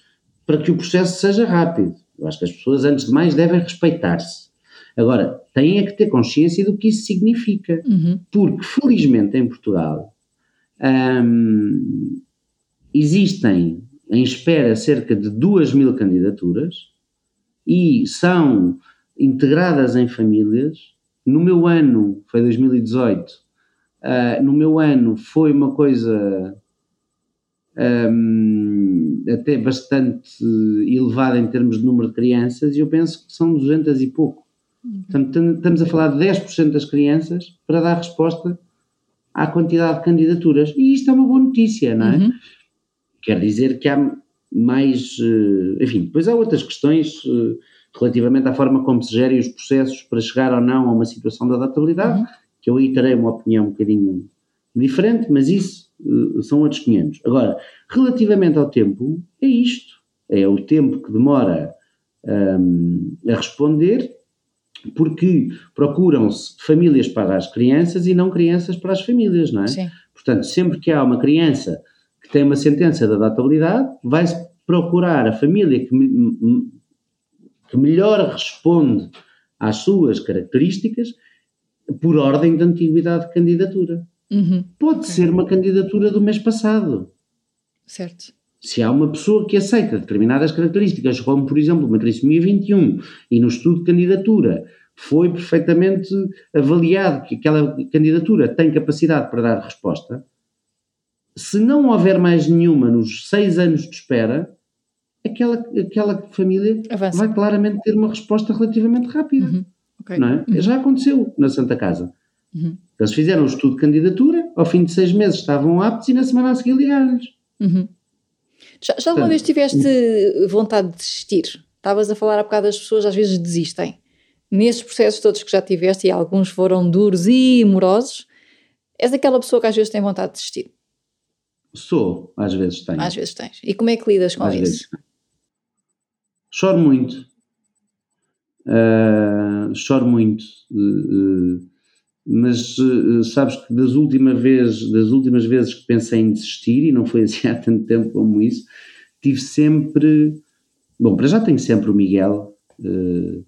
para que o processo seja rápido. Eu acho que as pessoas, antes de mais, devem respeitar-se. Agora, têm é que ter consciência do que isso significa. Uhum. Porque, felizmente, em Portugal, um, existem em espera cerca de 2 mil candidaturas e são integradas em famílias. No meu ano, foi 2018, uh, ah, no meu ano foi uma coisa um, até bastante elevada em termos de número de crianças e eu penso que são 200 e pouco. Uhum. Portanto, estamos a falar de 10% das crianças para dar resposta à quantidade de candidaturas. E isto é uma boa notícia, não é? Uhum. Quer dizer que há mais. Eh, enfim, depois há outras questões eh, relativamente à forma como se gerem os processos para chegar ou não a uma situação de adaptabilidade, uhum. que eu aí terei uma opinião um bocadinho diferente, mas isso uh, são outros 500. Agora, relativamente ao tempo, é isto. É o tempo que demora um, a responder porque procuram-se famílias para as crianças e não crianças para as famílias, não é? Sim. Portanto, sempre que há uma criança que tem uma sentença de adaptabilidade, vai-se procurar a família que, me, que melhor responde às suas características por ordem de antiguidade de candidatura. Uhum. Pode ser uma candidatura do mês passado. Certo. Se há uma pessoa que aceita determinadas características, como por exemplo uma trissomia 21, e no estudo de candidatura foi perfeitamente avaliado que aquela candidatura tem capacidade para dar resposta, se não houver mais nenhuma nos seis anos de espera, aquela, aquela família Avança. vai claramente ter uma resposta relativamente rápida. Uhum. Okay. Não é? Uhum. Já aconteceu na Santa Casa. Uhum. Eles fizeram o estudo de candidatura, ao fim de seis meses estavam aptos e na semana a seguir ligaram-lhes. Uhum. Já, já alguma vez tiveste vontade de desistir? Estavas a falar há bocado das pessoas às vezes desistem. Nesses processos todos que já tiveste, e alguns foram duros e amorosos, és aquela pessoa que às vezes tem vontade de desistir? Sou, às vezes tenho. Às vezes tens. E como é que lidas com às isso? Vezes. Choro muito. Uh, choro muito. Uh, uh, mas sabes que das últimas vezes, das últimas vezes que pensei em desistir, e não foi assim há tanto tempo como isso, tive sempre. Bom, para já tenho sempre o Miguel, que,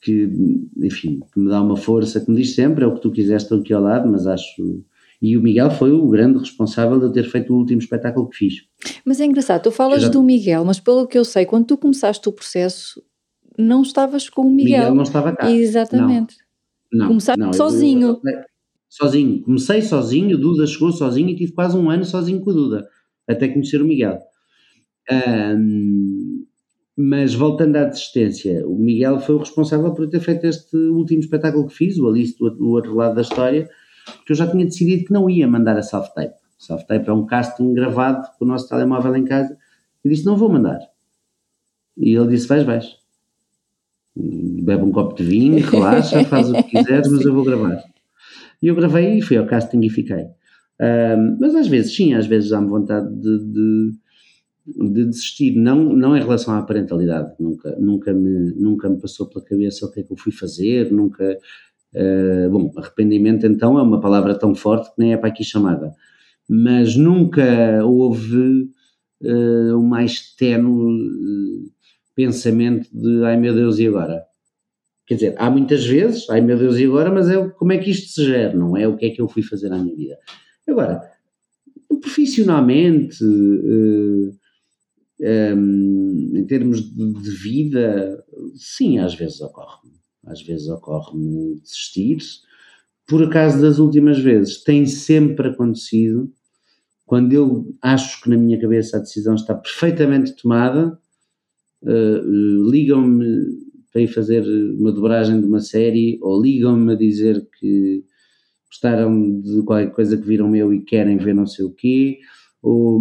que, enfim, que me dá uma força, que me diz sempre: é o que tu quiseste, estou aqui ao lado, mas acho e o Miguel foi o grande responsável de eu ter feito o último espetáculo que fiz. Mas é engraçado, tu falas já... do Miguel, mas pelo que eu sei, quando tu começaste o processo, não estavas com o Miguel. Miguel não estava cá. Exatamente. Não, Começaste não, sozinho. Eu, eu, sozinho. Comecei sozinho, o Duda chegou sozinho e tive quase um ano sozinho com o Duda, até conhecer o Miguel. Um, mas voltando à desistência, o Miguel foi o responsável por ter feito este último espetáculo que fiz, o Alice do, do outro lado da história, porque eu já tinha decidido que não ia mandar a self-tape. Self-tape é um casting gravado com o nosso telemóvel em casa. E disse: Não vou mandar. E ele disse: Vais, vais. Bebe um copo de vinho, [LAUGHS] relaxa, faz o que quiseres, mas eu vou gravar. E eu gravei e fui ao casting e fiquei. Um, mas às vezes, sim, às vezes dá-me vontade de, de, de, desistir, não, não em relação à parentalidade, nunca, nunca, me, nunca me passou pela cabeça o que é que eu fui fazer, nunca, Uh, bom, arrependimento então é uma palavra tão forte que nem é para aqui chamada, mas nunca houve uh, o mais tenue pensamento de ai meu Deus, e agora? Quer dizer, há muitas vezes, ai meu Deus, e agora, mas é como é que isto se gera, não é o que é que eu fui fazer à minha vida. Agora, profissionalmente, um, em termos de, de vida, sim, às vezes ocorre às vezes ocorre-me desistir. Por acaso, das últimas vezes, tem sempre acontecido, quando eu acho que na minha cabeça a decisão está perfeitamente tomada, ligam-me para ir fazer uma dobragem de uma série, ou ligam-me a dizer que gostaram de qualquer coisa que viram meu e querem ver não sei o quê, ou,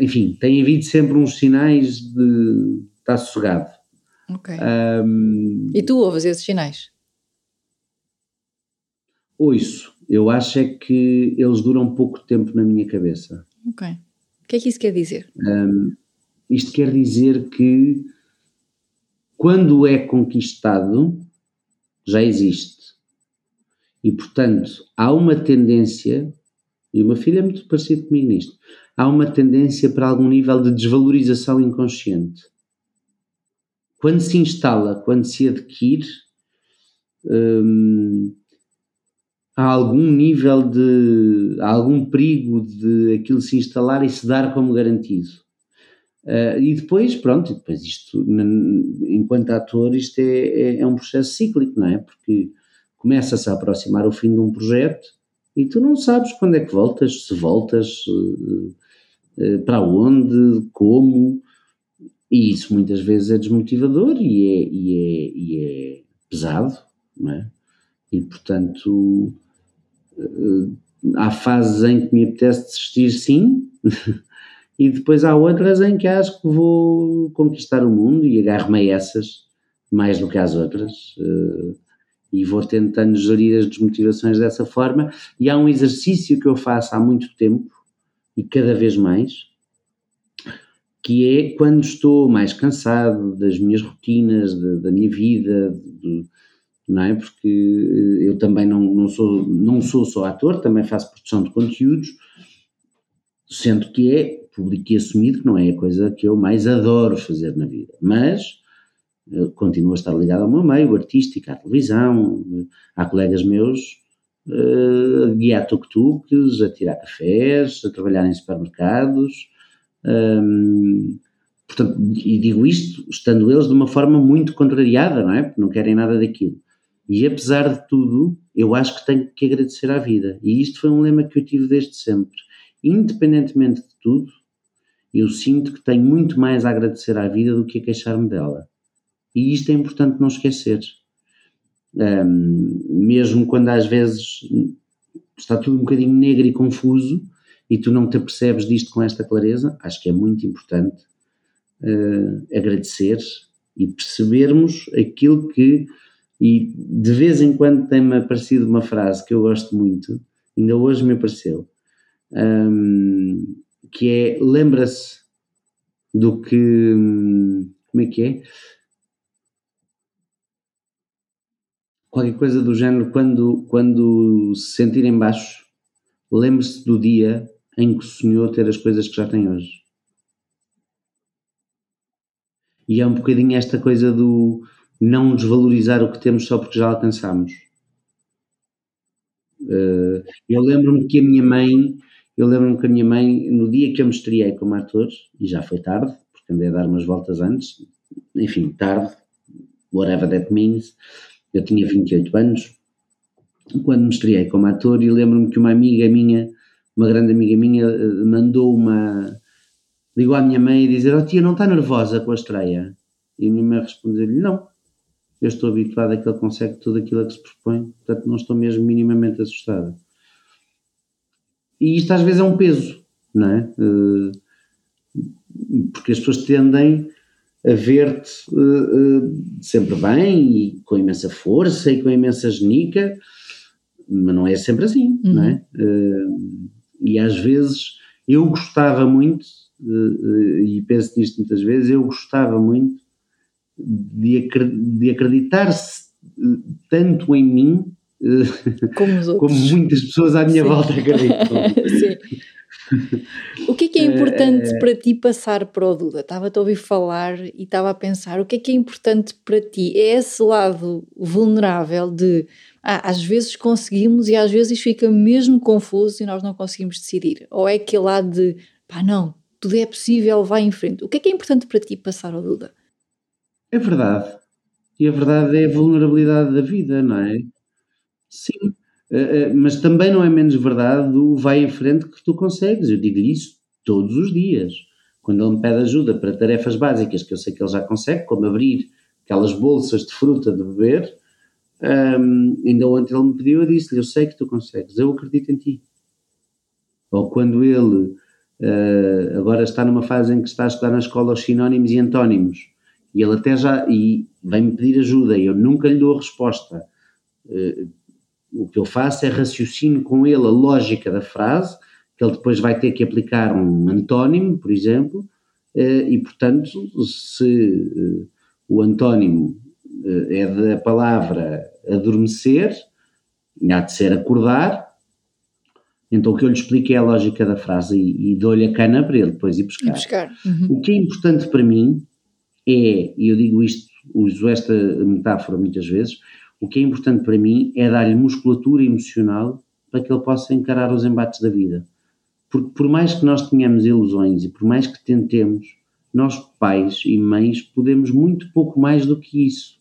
enfim, tem havido sempre uns sinais de estar sossegado. Ok. Um, e tu ouves esses sinais? Ouço. Eu acho é que eles duram pouco tempo na minha cabeça. Ok. O que é que isso quer dizer? Um, isto quer dizer que quando é conquistado, já existe. E, portanto, há uma tendência, e o meu filho é muito parecido comigo nisto, há uma tendência para algum nível de desvalorização inconsciente quando se instala, quando se adquire, hum, há algum nível de. há algum perigo de aquilo se instalar e se dar como garantido. Uh, e depois, pronto, depois isto, enquanto ator, isto é, é, é um processo cíclico, não é? Porque começa-se a aproximar o fim de um projeto e tu não sabes quando é que voltas, se voltas, uh, uh, para onde, como, e isso muitas vezes é desmotivador e é, e é, e é pesado, não é? E portanto há fases em que me apetece desistir sim, [LAUGHS] e depois há outras em que acho que vou conquistar o mundo e agarro-me a essas mais do que às outras. Eh, e vou tentando gerir as desmotivações dessa forma. E há um exercício que eu faço há muito tempo e cada vez mais, que é quando estou mais cansado das minhas rotinas, de, da minha vida, de, não é? Porque eh, eu também não, não, sou, não sou só ator, também faço produção de conteúdos, sendo que é público e assumido que não é a coisa que eu mais adoro fazer na vida, mas eu continuo a estar ligado ao meu meio artístico, à televisão, há colegas meus uh, a guiar tuk-tuks, a tirar cafés, a trabalhar em supermercados, um, portanto, e digo isto estando eles de uma forma muito contrariada, não é? Porque não querem nada daquilo. E apesar de tudo, eu acho que tenho que agradecer à vida. E isto foi um lema que eu tive desde sempre. Independentemente de tudo, eu sinto que tenho muito mais a agradecer à vida do que a queixar-me dela. E isto é importante não esquecer. Um, mesmo quando às vezes está tudo um bocadinho negro e confuso, e tu não te apercebes disto com esta clareza, acho que é muito importante uh, agradecer e percebermos aquilo que. E de vez em quando tem-me aparecido uma frase que eu gosto muito, ainda hoje me apareceu, um, que é: lembra-se do que. Como é que é? Qualquer coisa do género, quando, quando se sentir em baixo, lembre-se do dia em que sonhou ter as coisas que já tem hoje. E é um bocadinho esta coisa do não desvalorizar o que temos só porque já alcançamos. Uh, eu lembro-me que a minha mãe, eu lembro-me que a minha mãe, no dia que eu me estreiei como ator, e já foi tarde, porque andei a dar umas voltas antes, enfim, tarde, whatever that means, eu tinha 28 anos, quando me estreiei como ator, e lembro-me que uma amiga minha, uma grande amiga minha, eh, mandou uma, ligou à minha mãe e dizer: Oh tia, não está nervosa com a estreia? E a minha mãe respondeu-lhe: Não, eu estou habituada a que ele consegue tudo aquilo a que se propõe, portanto não estou mesmo minimamente assustada. E isto às vezes é um peso, não é? Eh, porque as pessoas tendem a ver-te uh, sempre bem e com imensa força e com imensa genica, mas não é sempre assim, uhum. não é? E às vezes eu gostava muito e penso nisto muitas vezes, eu gostava muito de, de acreditar tanto em mim [LAUGHS] como, como, muitas pessoas à minha Sim. volta acreditam. [LAUGHS] o que é que [LAUGHS] é importante é... para ti passar para o Duda? Estava-te a ouvir falar e estava a pensar, o que é que é importante para ti? É esse lado vulnerável de ah, às vezes conseguimos e às vezes fica mesmo confuso e nós não conseguimos decidir. Ou é aquele lado de pá, não, tudo é possível, vai em frente. O que é que é importante para ti passar ao Duda? É verdade. E a verdade é a vulnerabilidade da vida, não é? Sim. Uh, uh, mas também não é menos verdade o vai em frente que tu consegues. Eu digo-lhe isso todos os dias. Quando ele me pede ajuda para tarefas básicas que eu sei que ele já consegue, como abrir aquelas bolsas de fruta de beber, um, ainda ontem ele me pediu, eu disse-lhe: Eu sei que tu consegues, eu acredito em ti. Ou quando ele Uh, agora está numa fase em que está a estudar na escola os sinónimos e antónimos. E ele até já e vem-me pedir ajuda e eu nunca lhe dou a resposta. Uh, o que eu faço é raciocínio com ele a lógica da frase, que ele depois vai ter que aplicar um antónimo, por exemplo, uh, e portanto, se o antónimo é da palavra adormecer, há de ser acordar, então o que eu lhe explico é a lógica da frase e, e dou-lhe a cana para ele depois ir buscar. Buscar. Uhum. O que é importante para mim é, e eu digo isto, uso esta metáfora muitas vezes, o que é importante para mim é dar-lhe musculatura emocional para que ele possa encarar os embates da vida. Porque por mais que nós tenhamos ilusões e por mais que tentemos, nós pais e mães podemos muito pouco mais do que isso.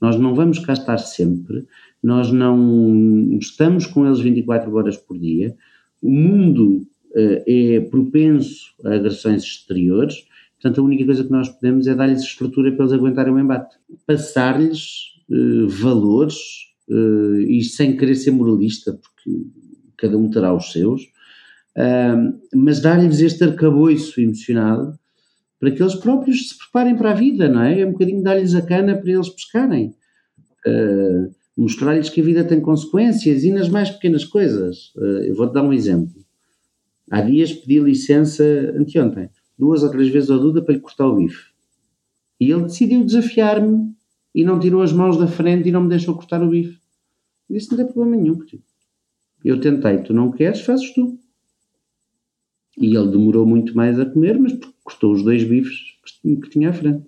Nós não vamos cá estar sempre, nós não estamos com eles 24 horas por dia, o mundo uh, é propenso a agressões exteriores, portanto a única coisa que nós podemos é dar-lhes estrutura para eles aguentarem o embate. Passar-lhes uh, valores, uh, e sem querer ser moralista, porque cada um terá os seus, mas dar-lhes este arcabouço emocional para que eles próprios se preparem para a vida, não é? É um bocadinho dar-lhes a cana para eles pescarem. Uh, mostrar-lhes que a vida tem consequências e nas mais pequenas coisas. Eu vou-te dar um exemplo. Há dias pedi licença, anteontem, duas ou três vezes ao Duda para lhe cortar o bife. E ele decidiu desafiar-me e não tirou as mãos da frente e não me deixou cortar o bife. Disse: não tem problema nenhum. Eu tentei, tu não queres, fazes tu. E ele demorou muito mais a comer, mas cortou os dois bifes que tinha à frente.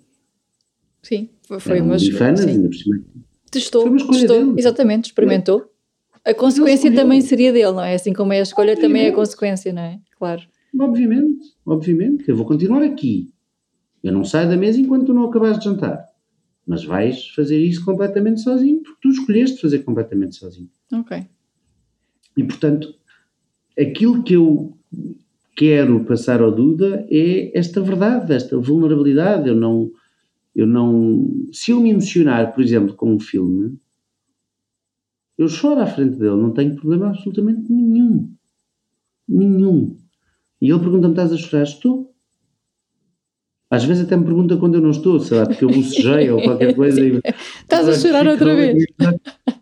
Sim, foi, foi uma bifanas, ainda por cima Testou, testou dele. exatamente, experimentou. A consequência também seria dele, não é? Assim como é a escolha, obviamente. também é a consequência, não é? Claro. Obviamente, obviamente. Eu vou continuar aqui. Eu não saio da mesa enquanto tu não acabares de jantar. Mas vais fazer isso completamente sozinho, porque tu escolheste fazer completamente sozinho. Ok. E portanto, aquilo que eu quero passar ao Duda é esta verdade, esta vulnerabilidade. Eu não eu não. Se eu me emocionar, por exemplo, com um filme, eu choro à frente dele, não tenho problema absolutamente nenhum. Nenhum. E ele pergunta-me: estás a chorar? Estou. Às vezes até me pergunta quando eu não estou, sei lá, porque eu bocejei ou qualquer [LAUGHS] coisa. E, Estás a chorar outra vez.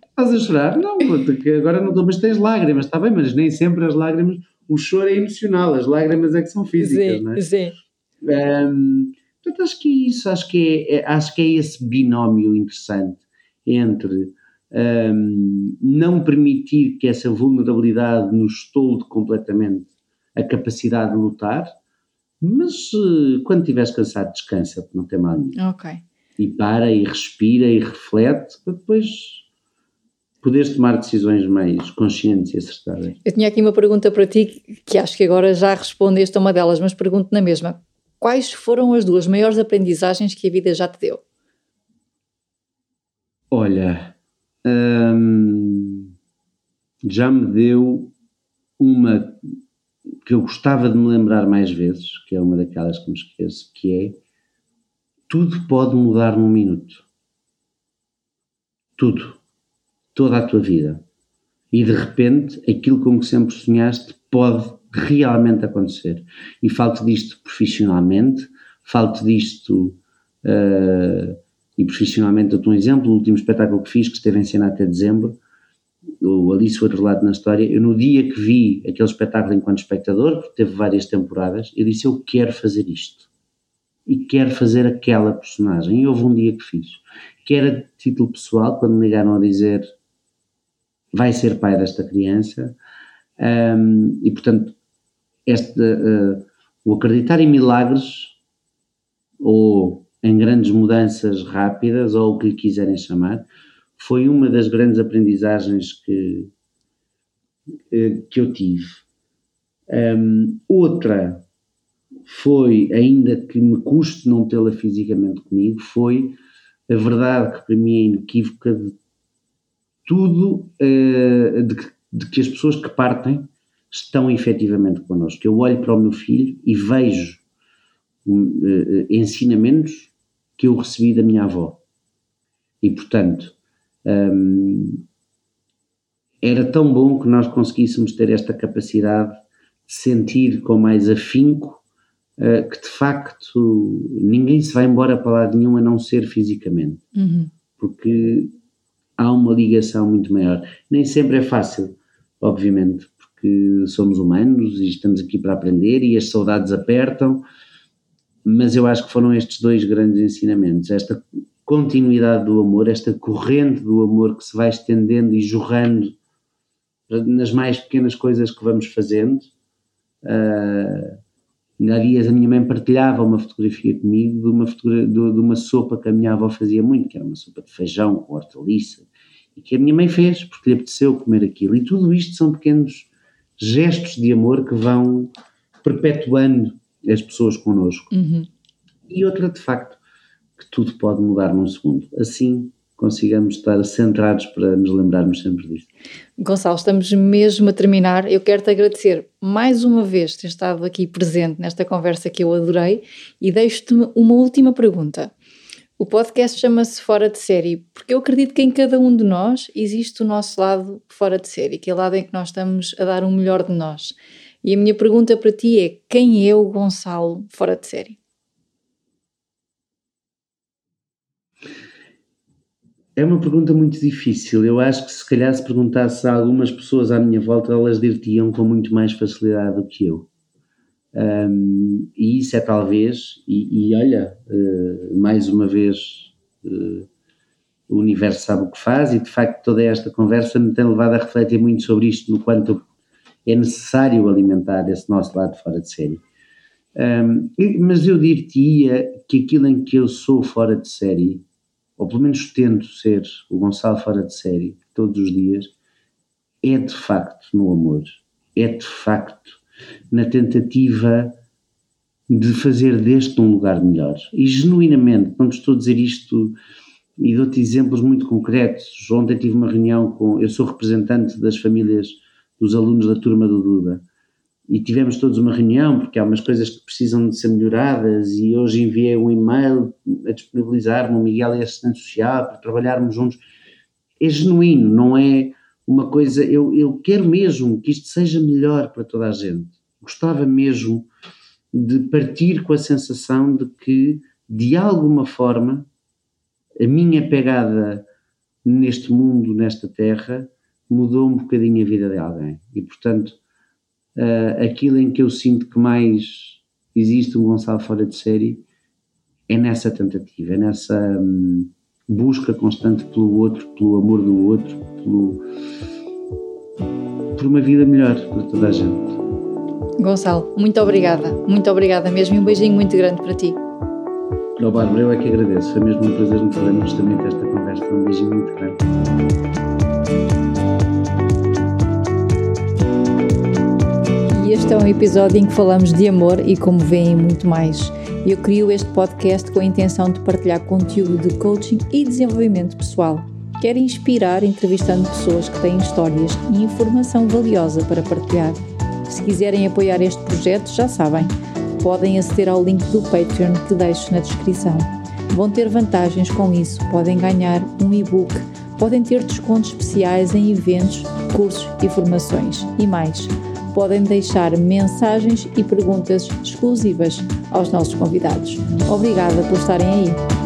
Estás a chorar? Não, porque agora não estou, mas tens lágrimas, está bem, mas nem sempre as lágrimas, o choro é emocional, as lágrimas é que são físicas, sim, não é? Sim. Um, portanto, acho que é isso, acho que é, é, acho que é esse binómio interessante entre um, não permitir que essa vulnerabilidade nos tolde completamente a capacidade de lutar, mas uh, quando estiveres cansado, descansa, porque não tem mal nenhum. Ok. E para, e respira, e reflete, para depois poderes tomar decisões mais conscientes e acertadas. Eu tinha aqui uma pergunta para ti, que acho que agora já respondeste a uma delas, mas pergunto na mesma. Quais foram as duas maiores aprendizagens que a vida já te deu? Olha, hum, já me deu uma que eu gostava de me lembrar mais vezes, que é uma daquelas que me esqueço, que é tudo pode mudar num minuto. Tudo. Toda a tua vida. E de repente, aquilo com que sempre sonhaste pode realmente acontecer. E falo disto profissionalmente, falo disto uh, e profissionalmente, eu um exemplo, o último espetáculo que fiz, que esteve em cena até dezembro, o Alice foi Relato na História, eu no dia que vi aquele espetáculo enquanto espectador, porque teve várias temporadas, eu disse, eu quero fazer isto. E quero fazer aquela personagem. E houve um dia que fiz. Que era de título pessoal, quando me ligaram a dizer vai ser pai desta criança, um, e portanto, este, uh, o acreditar em milagres, ou em grandes mudanças rápidas, ou o que lhe quiserem chamar, foi uma das grandes aprendizagens que, uh, que eu tive. Um, outra foi, ainda que me custe não tê-la fisicamente comigo, foi a verdade que para mim é inequívoca de tudo uh, de, que, de, que, as pessoas que partem estão efetivamente connosco. Eu olho para o meu filho e vejo uh, ensinamentos que eu recebi da minha avó. E, portanto, um, era tão bom que nós conseguíssemos ter esta capacidade de sentir com mais afinco uh, que, de facto, ninguém se vai embora para lado nenhum a não ser fisicamente. Uhum. Porque há uma ligação muito maior. Nem sempre é fácil, obviamente, porque somos humanos e estamos aqui para aprender e as saudades apertam, mas eu acho que foram estes dois grandes ensinamentos, esta continuidade do amor, esta corrente do amor que se vai estendendo e jorrando nas mais pequenas coisas que vamos fazendo. Uh, Há dias a minha mãe partilhava uma fotografia comigo de uma, de, de uma sopa que a minha avó fazia muito, que era uma sopa de feijão com hortaliça, e que a minha mãe fez porque lhe apeteceu comer aquilo. E tudo isto são pequenos gestos de amor que vão perpetuando as pessoas connosco. Uhum. E outra, de facto, que tudo pode mudar num segundo. Assim consigamos estar centrados para nos lembrarmos sempre disso. Gonçalo, estamos mesmo a terminar. Eu quero te agradecer mais uma vez ter estado aqui presente nesta conversa que eu adorei e deixo-te uma última pergunta. O podcast chama-se Fora de Série porque eu acredito que em cada um de nós existe o nosso lado fora de série, aquele lado em que nós estamos a dar o melhor de nós. E a minha pergunta para ti é: quem é o Gonçalo fora de série? É uma pergunta muito difícil. Eu acho que se calhar se perguntasse a algumas pessoas à minha volta, elas dir-te-iam com muito mais facilidade do que eu. Um, e isso é talvez, e, e olha, uh, mais uma vez, uh, o universo sabe o que faz, e de facto toda esta conversa me tem levado a refletir muito sobre isto, no quanto é necessário alimentar esse nosso lado fora de série. Um, mas eu dir-te-ia que aquilo em que eu sou fora de série ou pelo menos tento ser o Gonçalo fora de série todos os dias, é de facto no amor, é de facto na tentativa de fazer deste um lugar melhor. E genuinamente, te estou a dizer isto e dou-te exemplos muito concretos. Ontem tive uma reunião com. Eu sou representante das famílias dos alunos da turma do Duda e tivemos todos uma reunião, porque há umas coisas que precisam de ser melhoradas, e hoje enviei um e-mail a disponibilizar-me o Miguel e assistente social para trabalharmos juntos. É genuíno, não é uma coisa. Eu, eu quero mesmo que isto seja melhor para toda a gente. Gostava mesmo de partir com a sensação de que, de alguma forma, a minha pegada neste mundo, nesta terra, mudou um bocadinho a vida de alguém. E, portanto, uh, aquilo em que eu sinto que mais existe um Gonçalo fora de série é nessa tentativa, é nessa hum, busca constante pelo outro, pelo amor do outro, pelo, por uma vida melhor para toda a gente. Gonçalo, muito obrigada, muito obrigada mesmo e um beijinho muito grande para ti. Oh, Bárbara, eu é que agradeço, foi mesmo um prazer me fazer justamente esta conversa, um beijinho muito grande. Este é um episódio em que falamos de amor e, como veem, muito mais. Eu crio este podcast com a intenção de partilhar conteúdo de coaching e desenvolvimento pessoal. Quero inspirar entrevistando pessoas que têm histórias e informação valiosa para partilhar. Se quiserem apoiar este projeto, já sabem, podem aceder ao link do Patreon que deixo na descrição. Vão ter vantagens com isso, podem ganhar um e-book, podem ter descontos especiais em eventos, cursos e formações e mais podem deixar mensagens e perguntas exclusivas aos nossos convidados. Obrigada por estarem aí.